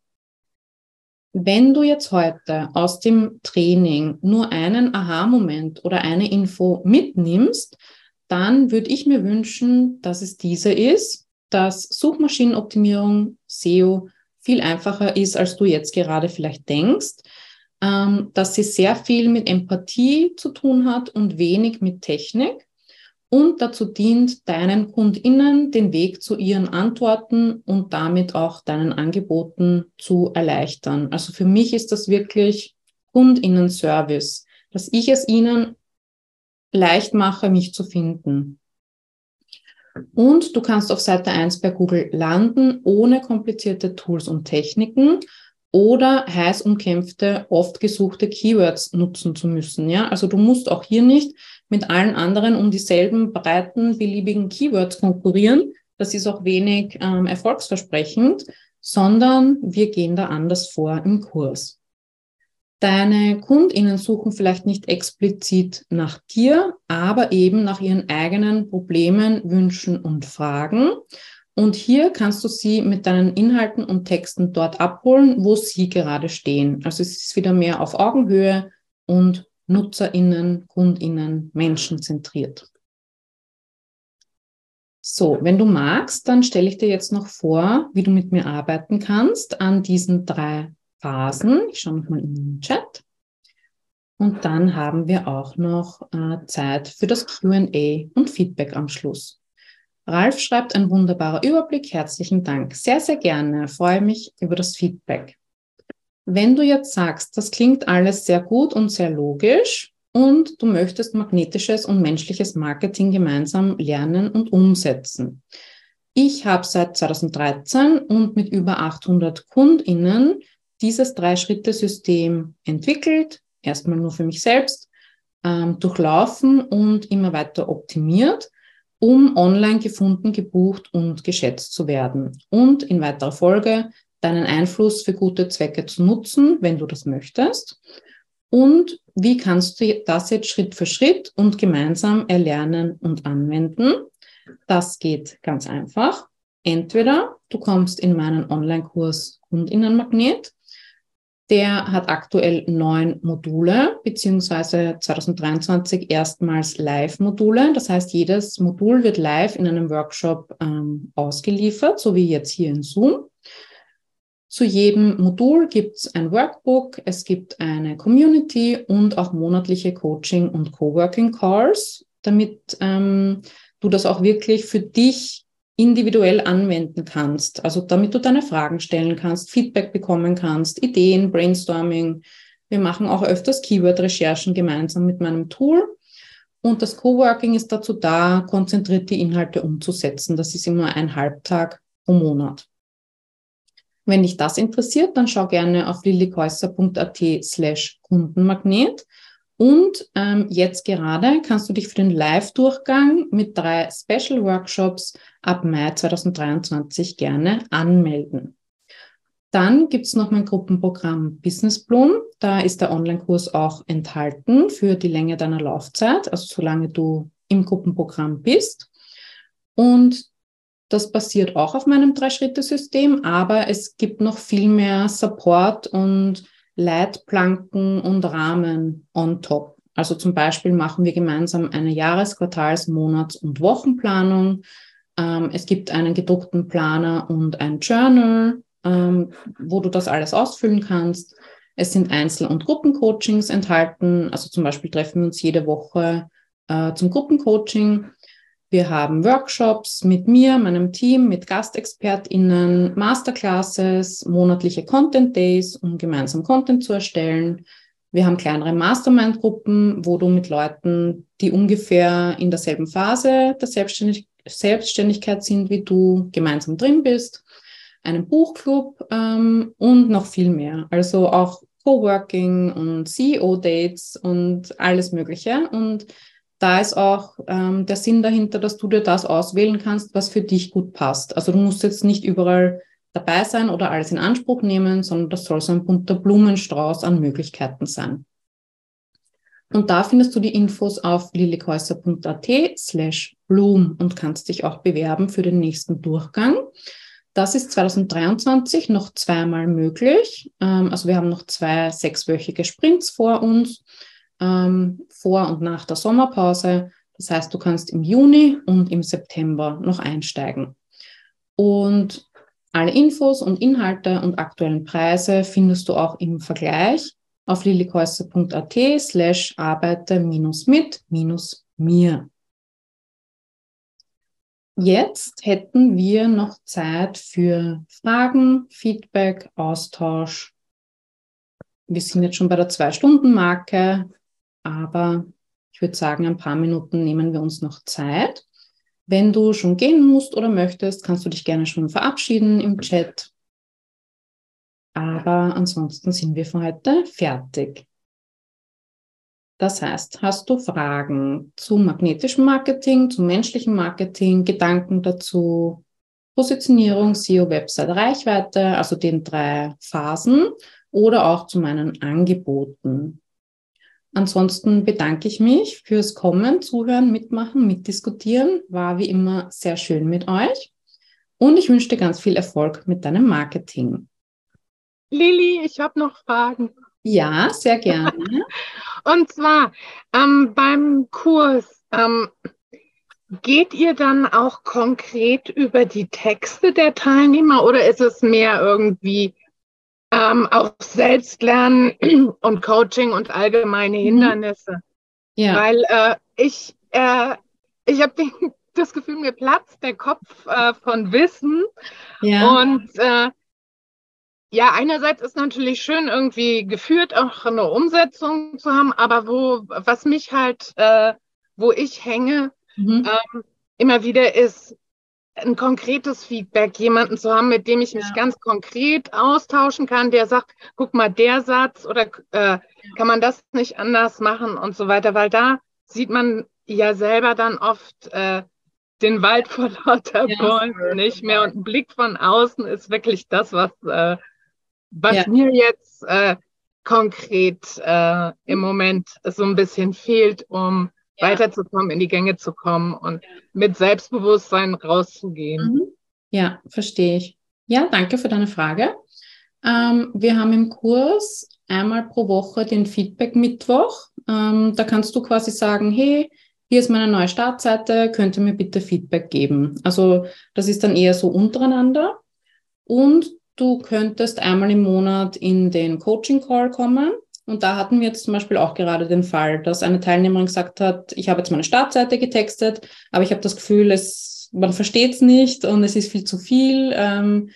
Wenn du jetzt heute aus dem Training nur einen Aha-Moment oder eine Info mitnimmst, dann würde ich mir wünschen, dass es diese ist, dass Suchmaschinenoptimierung, SEO viel einfacher ist, als du jetzt gerade vielleicht denkst, ähm, dass sie sehr viel mit Empathie zu tun hat und wenig mit Technik und dazu dient, deinen KundInnen den Weg zu ihren Antworten und damit auch deinen Angeboten zu erleichtern. Also für mich ist das wirklich KundInnen-Service, dass ich es ihnen leicht mache, mich zu finden. Und du kannst auf Seite 1 bei Google landen, ohne komplizierte Tools und Techniken oder heiß umkämpfte, oft gesuchte Keywords nutzen zu müssen. Ja, also du musst auch hier nicht mit allen anderen um dieselben breiten, beliebigen Keywords konkurrieren. Das ist auch wenig ähm, erfolgsversprechend, sondern wir gehen da anders vor im Kurs. Deine Kundinnen suchen vielleicht nicht explizit nach dir, aber eben nach ihren eigenen Problemen, Wünschen und Fragen. Und hier kannst du sie mit deinen Inhalten und Texten dort abholen, wo sie gerade stehen. Also es ist wieder mehr auf Augenhöhe und Nutzerinnen, Kundinnen, Menschen zentriert. So, wenn du magst, dann stelle ich dir jetzt noch vor, wie du mit mir arbeiten kannst an diesen drei Phasen. Ich schaue nochmal in den Chat. Und dann haben wir auch noch äh, Zeit für das QA und Feedback am Schluss. Ralf schreibt ein wunderbarer Überblick. Herzlichen Dank. Sehr, sehr gerne. Freue mich über das Feedback. Wenn du jetzt sagst, das klingt alles sehr gut und sehr logisch und du möchtest magnetisches und menschliches Marketing gemeinsam lernen und umsetzen. Ich habe seit 2013 und mit über 800 KundInnen dieses Drei-Schritte-System entwickelt, erstmal nur für mich selbst, ähm, durchlaufen und immer weiter optimiert, um online gefunden, gebucht und geschätzt zu werden. Und in weiterer Folge deinen Einfluss für gute Zwecke zu nutzen, wenn du das möchtest. Und wie kannst du das jetzt Schritt für Schritt und gemeinsam erlernen und anwenden? Das geht ganz einfach. Entweder du kommst in meinen Online-Kurs Kundinnenmagnet der hat aktuell neun Module, beziehungsweise 2023 erstmals Live-Module. Das heißt, jedes Modul wird live in einem Workshop ähm, ausgeliefert, so wie jetzt hier in Zoom. Zu jedem Modul gibt es ein Workbook, es gibt eine Community und auch monatliche Coaching- und Coworking Calls, damit ähm, du das auch wirklich für dich individuell anwenden kannst. Also damit du deine Fragen stellen kannst, Feedback bekommen kannst, Ideen, Brainstorming. Wir machen auch öfters Keyword-Recherchen gemeinsam mit meinem Tool. Und das Coworking ist dazu da, konzentriert die Inhalte umzusetzen. Das ist immer ein Halbtag pro Monat. Wenn dich das interessiert, dann schau gerne auf lillikäuser.at slash Kundenmagnet. Und ähm, jetzt gerade kannst du dich für den Live-Durchgang mit drei Special Workshops ab Mai 2023 gerne anmelden. Dann gibt's noch mein Gruppenprogramm Business Bloom. Da ist der Online-Kurs auch enthalten für die Länge deiner Laufzeit, also solange du im Gruppenprogramm bist. Und das basiert auch auf meinem Drei-Schritte-System, aber es gibt noch viel mehr Support und Leitplanken und Rahmen on top. Also zum Beispiel machen wir gemeinsam eine Jahres-, Quartals-, Monats- und Wochenplanung. Ähm, es gibt einen gedruckten Planer und ein Journal, ähm, wo du das alles ausfüllen kannst. Es sind Einzel- und Gruppencoachings enthalten. Also zum Beispiel treffen wir uns jede Woche äh, zum Gruppencoaching. Wir haben Workshops mit mir, meinem Team, mit GastexpertInnen, Masterclasses, monatliche Content Days, um gemeinsam Content zu erstellen. Wir haben kleinere Mastermind-Gruppen, wo du mit Leuten, die ungefähr in derselben Phase der Selbstständig Selbstständigkeit sind wie du, gemeinsam drin bist. Einen Buchclub ähm, und noch viel mehr. Also auch Coworking und CEO-Dates und alles Mögliche. Und da ist auch ähm, der Sinn dahinter, dass du dir das auswählen kannst, was für dich gut passt. Also du musst jetzt nicht überall dabei sein oder alles in Anspruch nehmen, sondern das soll so ein bunter Blumenstrauß an Möglichkeiten sein. Und da findest du die Infos auf lilikäuser.at slash bloom und kannst dich auch bewerben für den nächsten Durchgang. Das ist 2023 noch zweimal möglich. Ähm, also wir haben noch zwei sechswöchige Sprints vor uns ähm, vor und nach der Sommerpause. Das heißt, du kannst im Juni und im September noch einsteigen. Und alle Infos und Inhalte und aktuellen Preise findest du auch im Vergleich auf lilikäuser.at slash arbeite minus mit mir. Jetzt hätten wir noch Zeit für Fragen, Feedback, Austausch. Wir sind jetzt schon bei der Zwei-Stunden-Marke. Aber ich würde sagen, ein paar Minuten nehmen wir uns noch Zeit. Wenn du schon gehen musst oder möchtest, kannst du dich gerne schon verabschieden im Chat. Aber ansonsten sind wir für heute fertig. Das heißt, hast du Fragen zu magnetischem Marketing, zu menschlichem Marketing, Gedanken dazu, Positionierung, SEO, Website, Reichweite, also den drei Phasen, oder auch zu meinen Angeboten. Ansonsten bedanke ich mich fürs Kommen, Zuhören, Mitmachen, Mitdiskutieren. War wie immer sehr schön mit euch. Und ich wünsche dir ganz viel Erfolg mit deinem Marketing. Lili, ich habe noch Fragen. Ja, sehr gerne. Und zwar ähm, beim Kurs, ähm, geht ihr dann auch konkret über die Texte der Teilnehmer oder ist es mehr irgendwie ähm, auch Selbstlernen und Coaching und allgemeine mhm. Hindernisse? Ja. Weil äh, ich, äh, ich habe das Gefühl, mir platzt der Kopf äh, von Wissen ja. und äh, ja, einerseits ist natürlich schön, irgendwie geführt auch eine Umsetzung zu haben, aber wo, was mich halt, äh, wo ich hänge, mhm. ähm, immer wieder ist, ein konkretes Feedback, jemanden zu haben, mit dem ich mich ja. ganz konkret austauschen kann, der sagt, guck mal, der Satz oder äh, kann man das nicht anders machen und so weiter, weil da sieht man ja selber dann oft äh, den Wald vor lauter ja, Bäumen nicht mehr und ein Blick von außen ist wirklich das, was äh, was ja. mir jetzt äh, konkret äh, im Moment so ein bisschen fehlt, um ja. weiterzukommen, in die Gänge zu kommen und mit Selbstbewusstsein rauszugehen. Mhm. Ja, verstehe ich. Ja, danke für deine Frage. Ähm, wir haben im Kurs einmal pro Woche den Feedback-Mittwoch. Ähm, da kannst du quasi sagen, hey, hier ist meine neue Startseite, könnt ihr mir bitte Feedback geben? Also das ist dann eher so untereinander. Und du könntest einmal im Monat in den Coaching Call kommen. Und da hatten wir jetzt zum Beispiel auch gerade den Fall, dass eine Teilnehmerin gesagt hat, ich habe jetzt meine Startseite getextet, aber ich habe das Gefühl, es, man versteht es nicht und es ist viel zu viel. Ähm,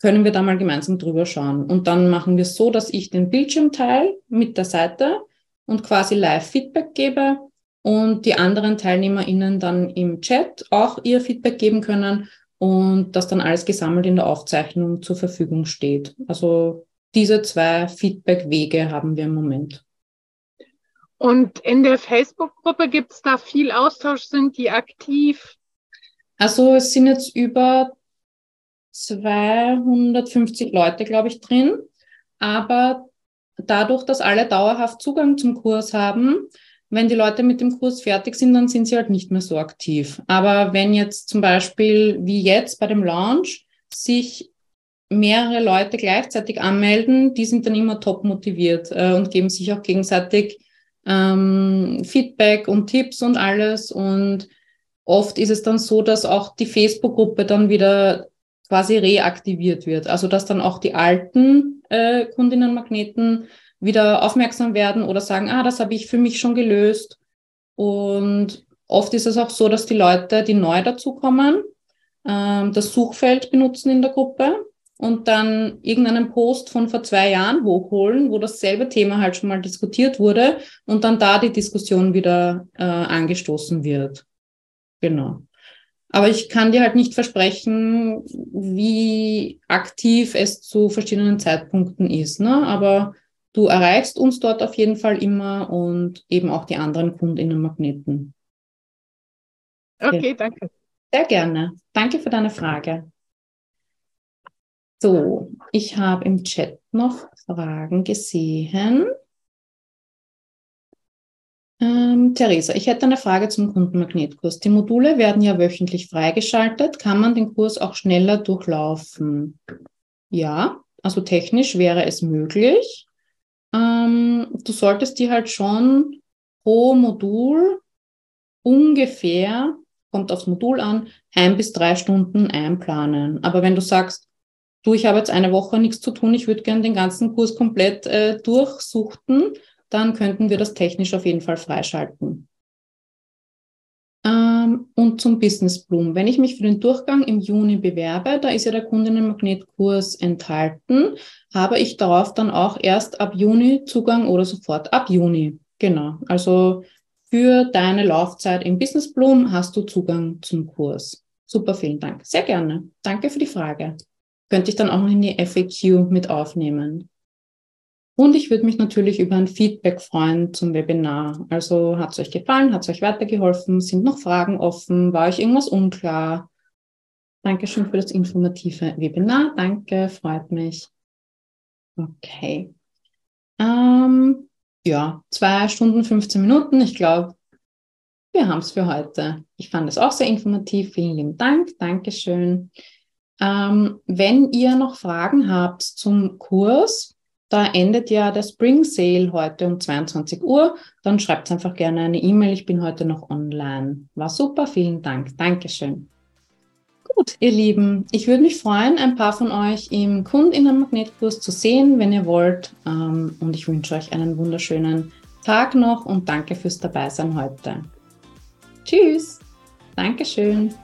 können wir da mal gemeinsam drüber schauen? Und dann machen wir es so, dass ich den Bildschirm teile mit der Seite und quasi live Feedback gebe und die anderen TeilnehmerInnen dann im Chat auch ihr Feedback geben können und das dann alles gesammelt in der Aufzeichnung zur Verfügung steht. Also diese zwei Feedback-Wege haben wir im Moment. Und in der Facebook-Gruppe gibt es da viel Austausch? Sind die aktiv? Also es sind jetzt über 250 Leute, glaube ich, drin. Aber dadurch, dass alle dauerhaft Zugang zum Kurs haben, wenn die Leute mit dem Kurs fertig sind, dann sind sie halt nicht mehr so aktiv. Aber wenn jetzt zum Beispiel wie jetzt bei dem Launch sich mehrere Leute gleichzeitig anmelden, die sind dann immer top motiviert äh, und geben sich auch gegenseitig ähm, Feedback und Tipps und alles. Und oft ist es dann so, dass auch die Facebook-Gruppe dann wieder quasi reaktiviert wird. Also dass dann auch die alten äh, Kundinnenmagneten wieder aufmerksam werden oder sagen, ah, das habe ich für mich schon gelöst. Und oft ist es auch so, dass die Leute, die neu dazukommen, ähm, das Suchfeld benutzen in der Gruppe und dann irgendeinen Post von vor zwei Jahren hochholen, wo dasselbe Thema halt schon mal diskutiert wurde und dann da die Diskussion wieder äh, angestoßen wird. Genau. Aber ich kann dir halt nicht versprechen, wie aktiv es zu verschiedenen Zeitpunkten ist. Ne? Aber Du erreichst uns dort auf jeden Fall immer und eben auch die anderen Kundinnenmagneten. Okay, danke. Sehr gerne. Danke für deine Frage. So, ich habe im Chat noch Fragen gesehen. Ähm, Theresa, ich hätte eine Frage zum Kundenmagnetkurs. Die Module werden ja wöchentlich freigeschaltet. Kann man den Kurs auch schneller durchlaufen? Ja, also technisch wäre es möglich ähm, du solltest dir halt schon pro Modul ungefähr, kommt aufs Modul an, ein bis drei Stunden einplanen. Aber wenn du sagst, du, ich habe jetzt eine Woche nichts zu tun, ich würde gerne den ganzen Kurs komplett äh, durchsuchten, dann könnten wir das technisch auf jeden Fall freischalten. Und zum Business Bloom. Wenn ich mich für den Durchgang im Juni bewerbe, da ist ja der Kundinnenmagnetkurs enthalten, habe ich darauf dann auch erst ab Juni Zugang oder sofort ab Juni. Genau. Also für deine Laufzeit im Business Bloom hast du Zugang zum Kurs. Super, vielen Dank. Sehr gerne. Danke für die Frage. Könnte ich dann auch noch in die FAQ mit aufnehmen. Und ich würde mich natürlich über ein Feedback freuen zum Webinar. Also hat es euch gefallen? Hat es euch weitergeholfen? Sind noch Fragen offen? War euch irgendwas unklar? Dankeschön für das informative Webinar. Danke, freut mich. Okay. Ähm, ja, zwei Stunden, 15 Minuten. Ich glaube, wir haben es für heute. Ich fand es auch sehr informativ. Vielen lieben Dank. Dankeschön. Ähm, wenn ihr noch Fragen habt zum Kurs, da endet ja der Spring Sale heute um 22 Uhr, dann schreibt einfach gerne eine E-Mail. Ich bin heute noch online. War super. Vielen Dank. Dankeschön. Gut, ihr Lieben, ich würde mich freuen, ein paar von euch im Kundinnenmagnetkurs zu sehen, wenn ihr wollt. Ähm, und ich wünsche euch einen wunderschönen Tag noch und danke fürs Dabeisein heute. Tschüss. Dankeschön.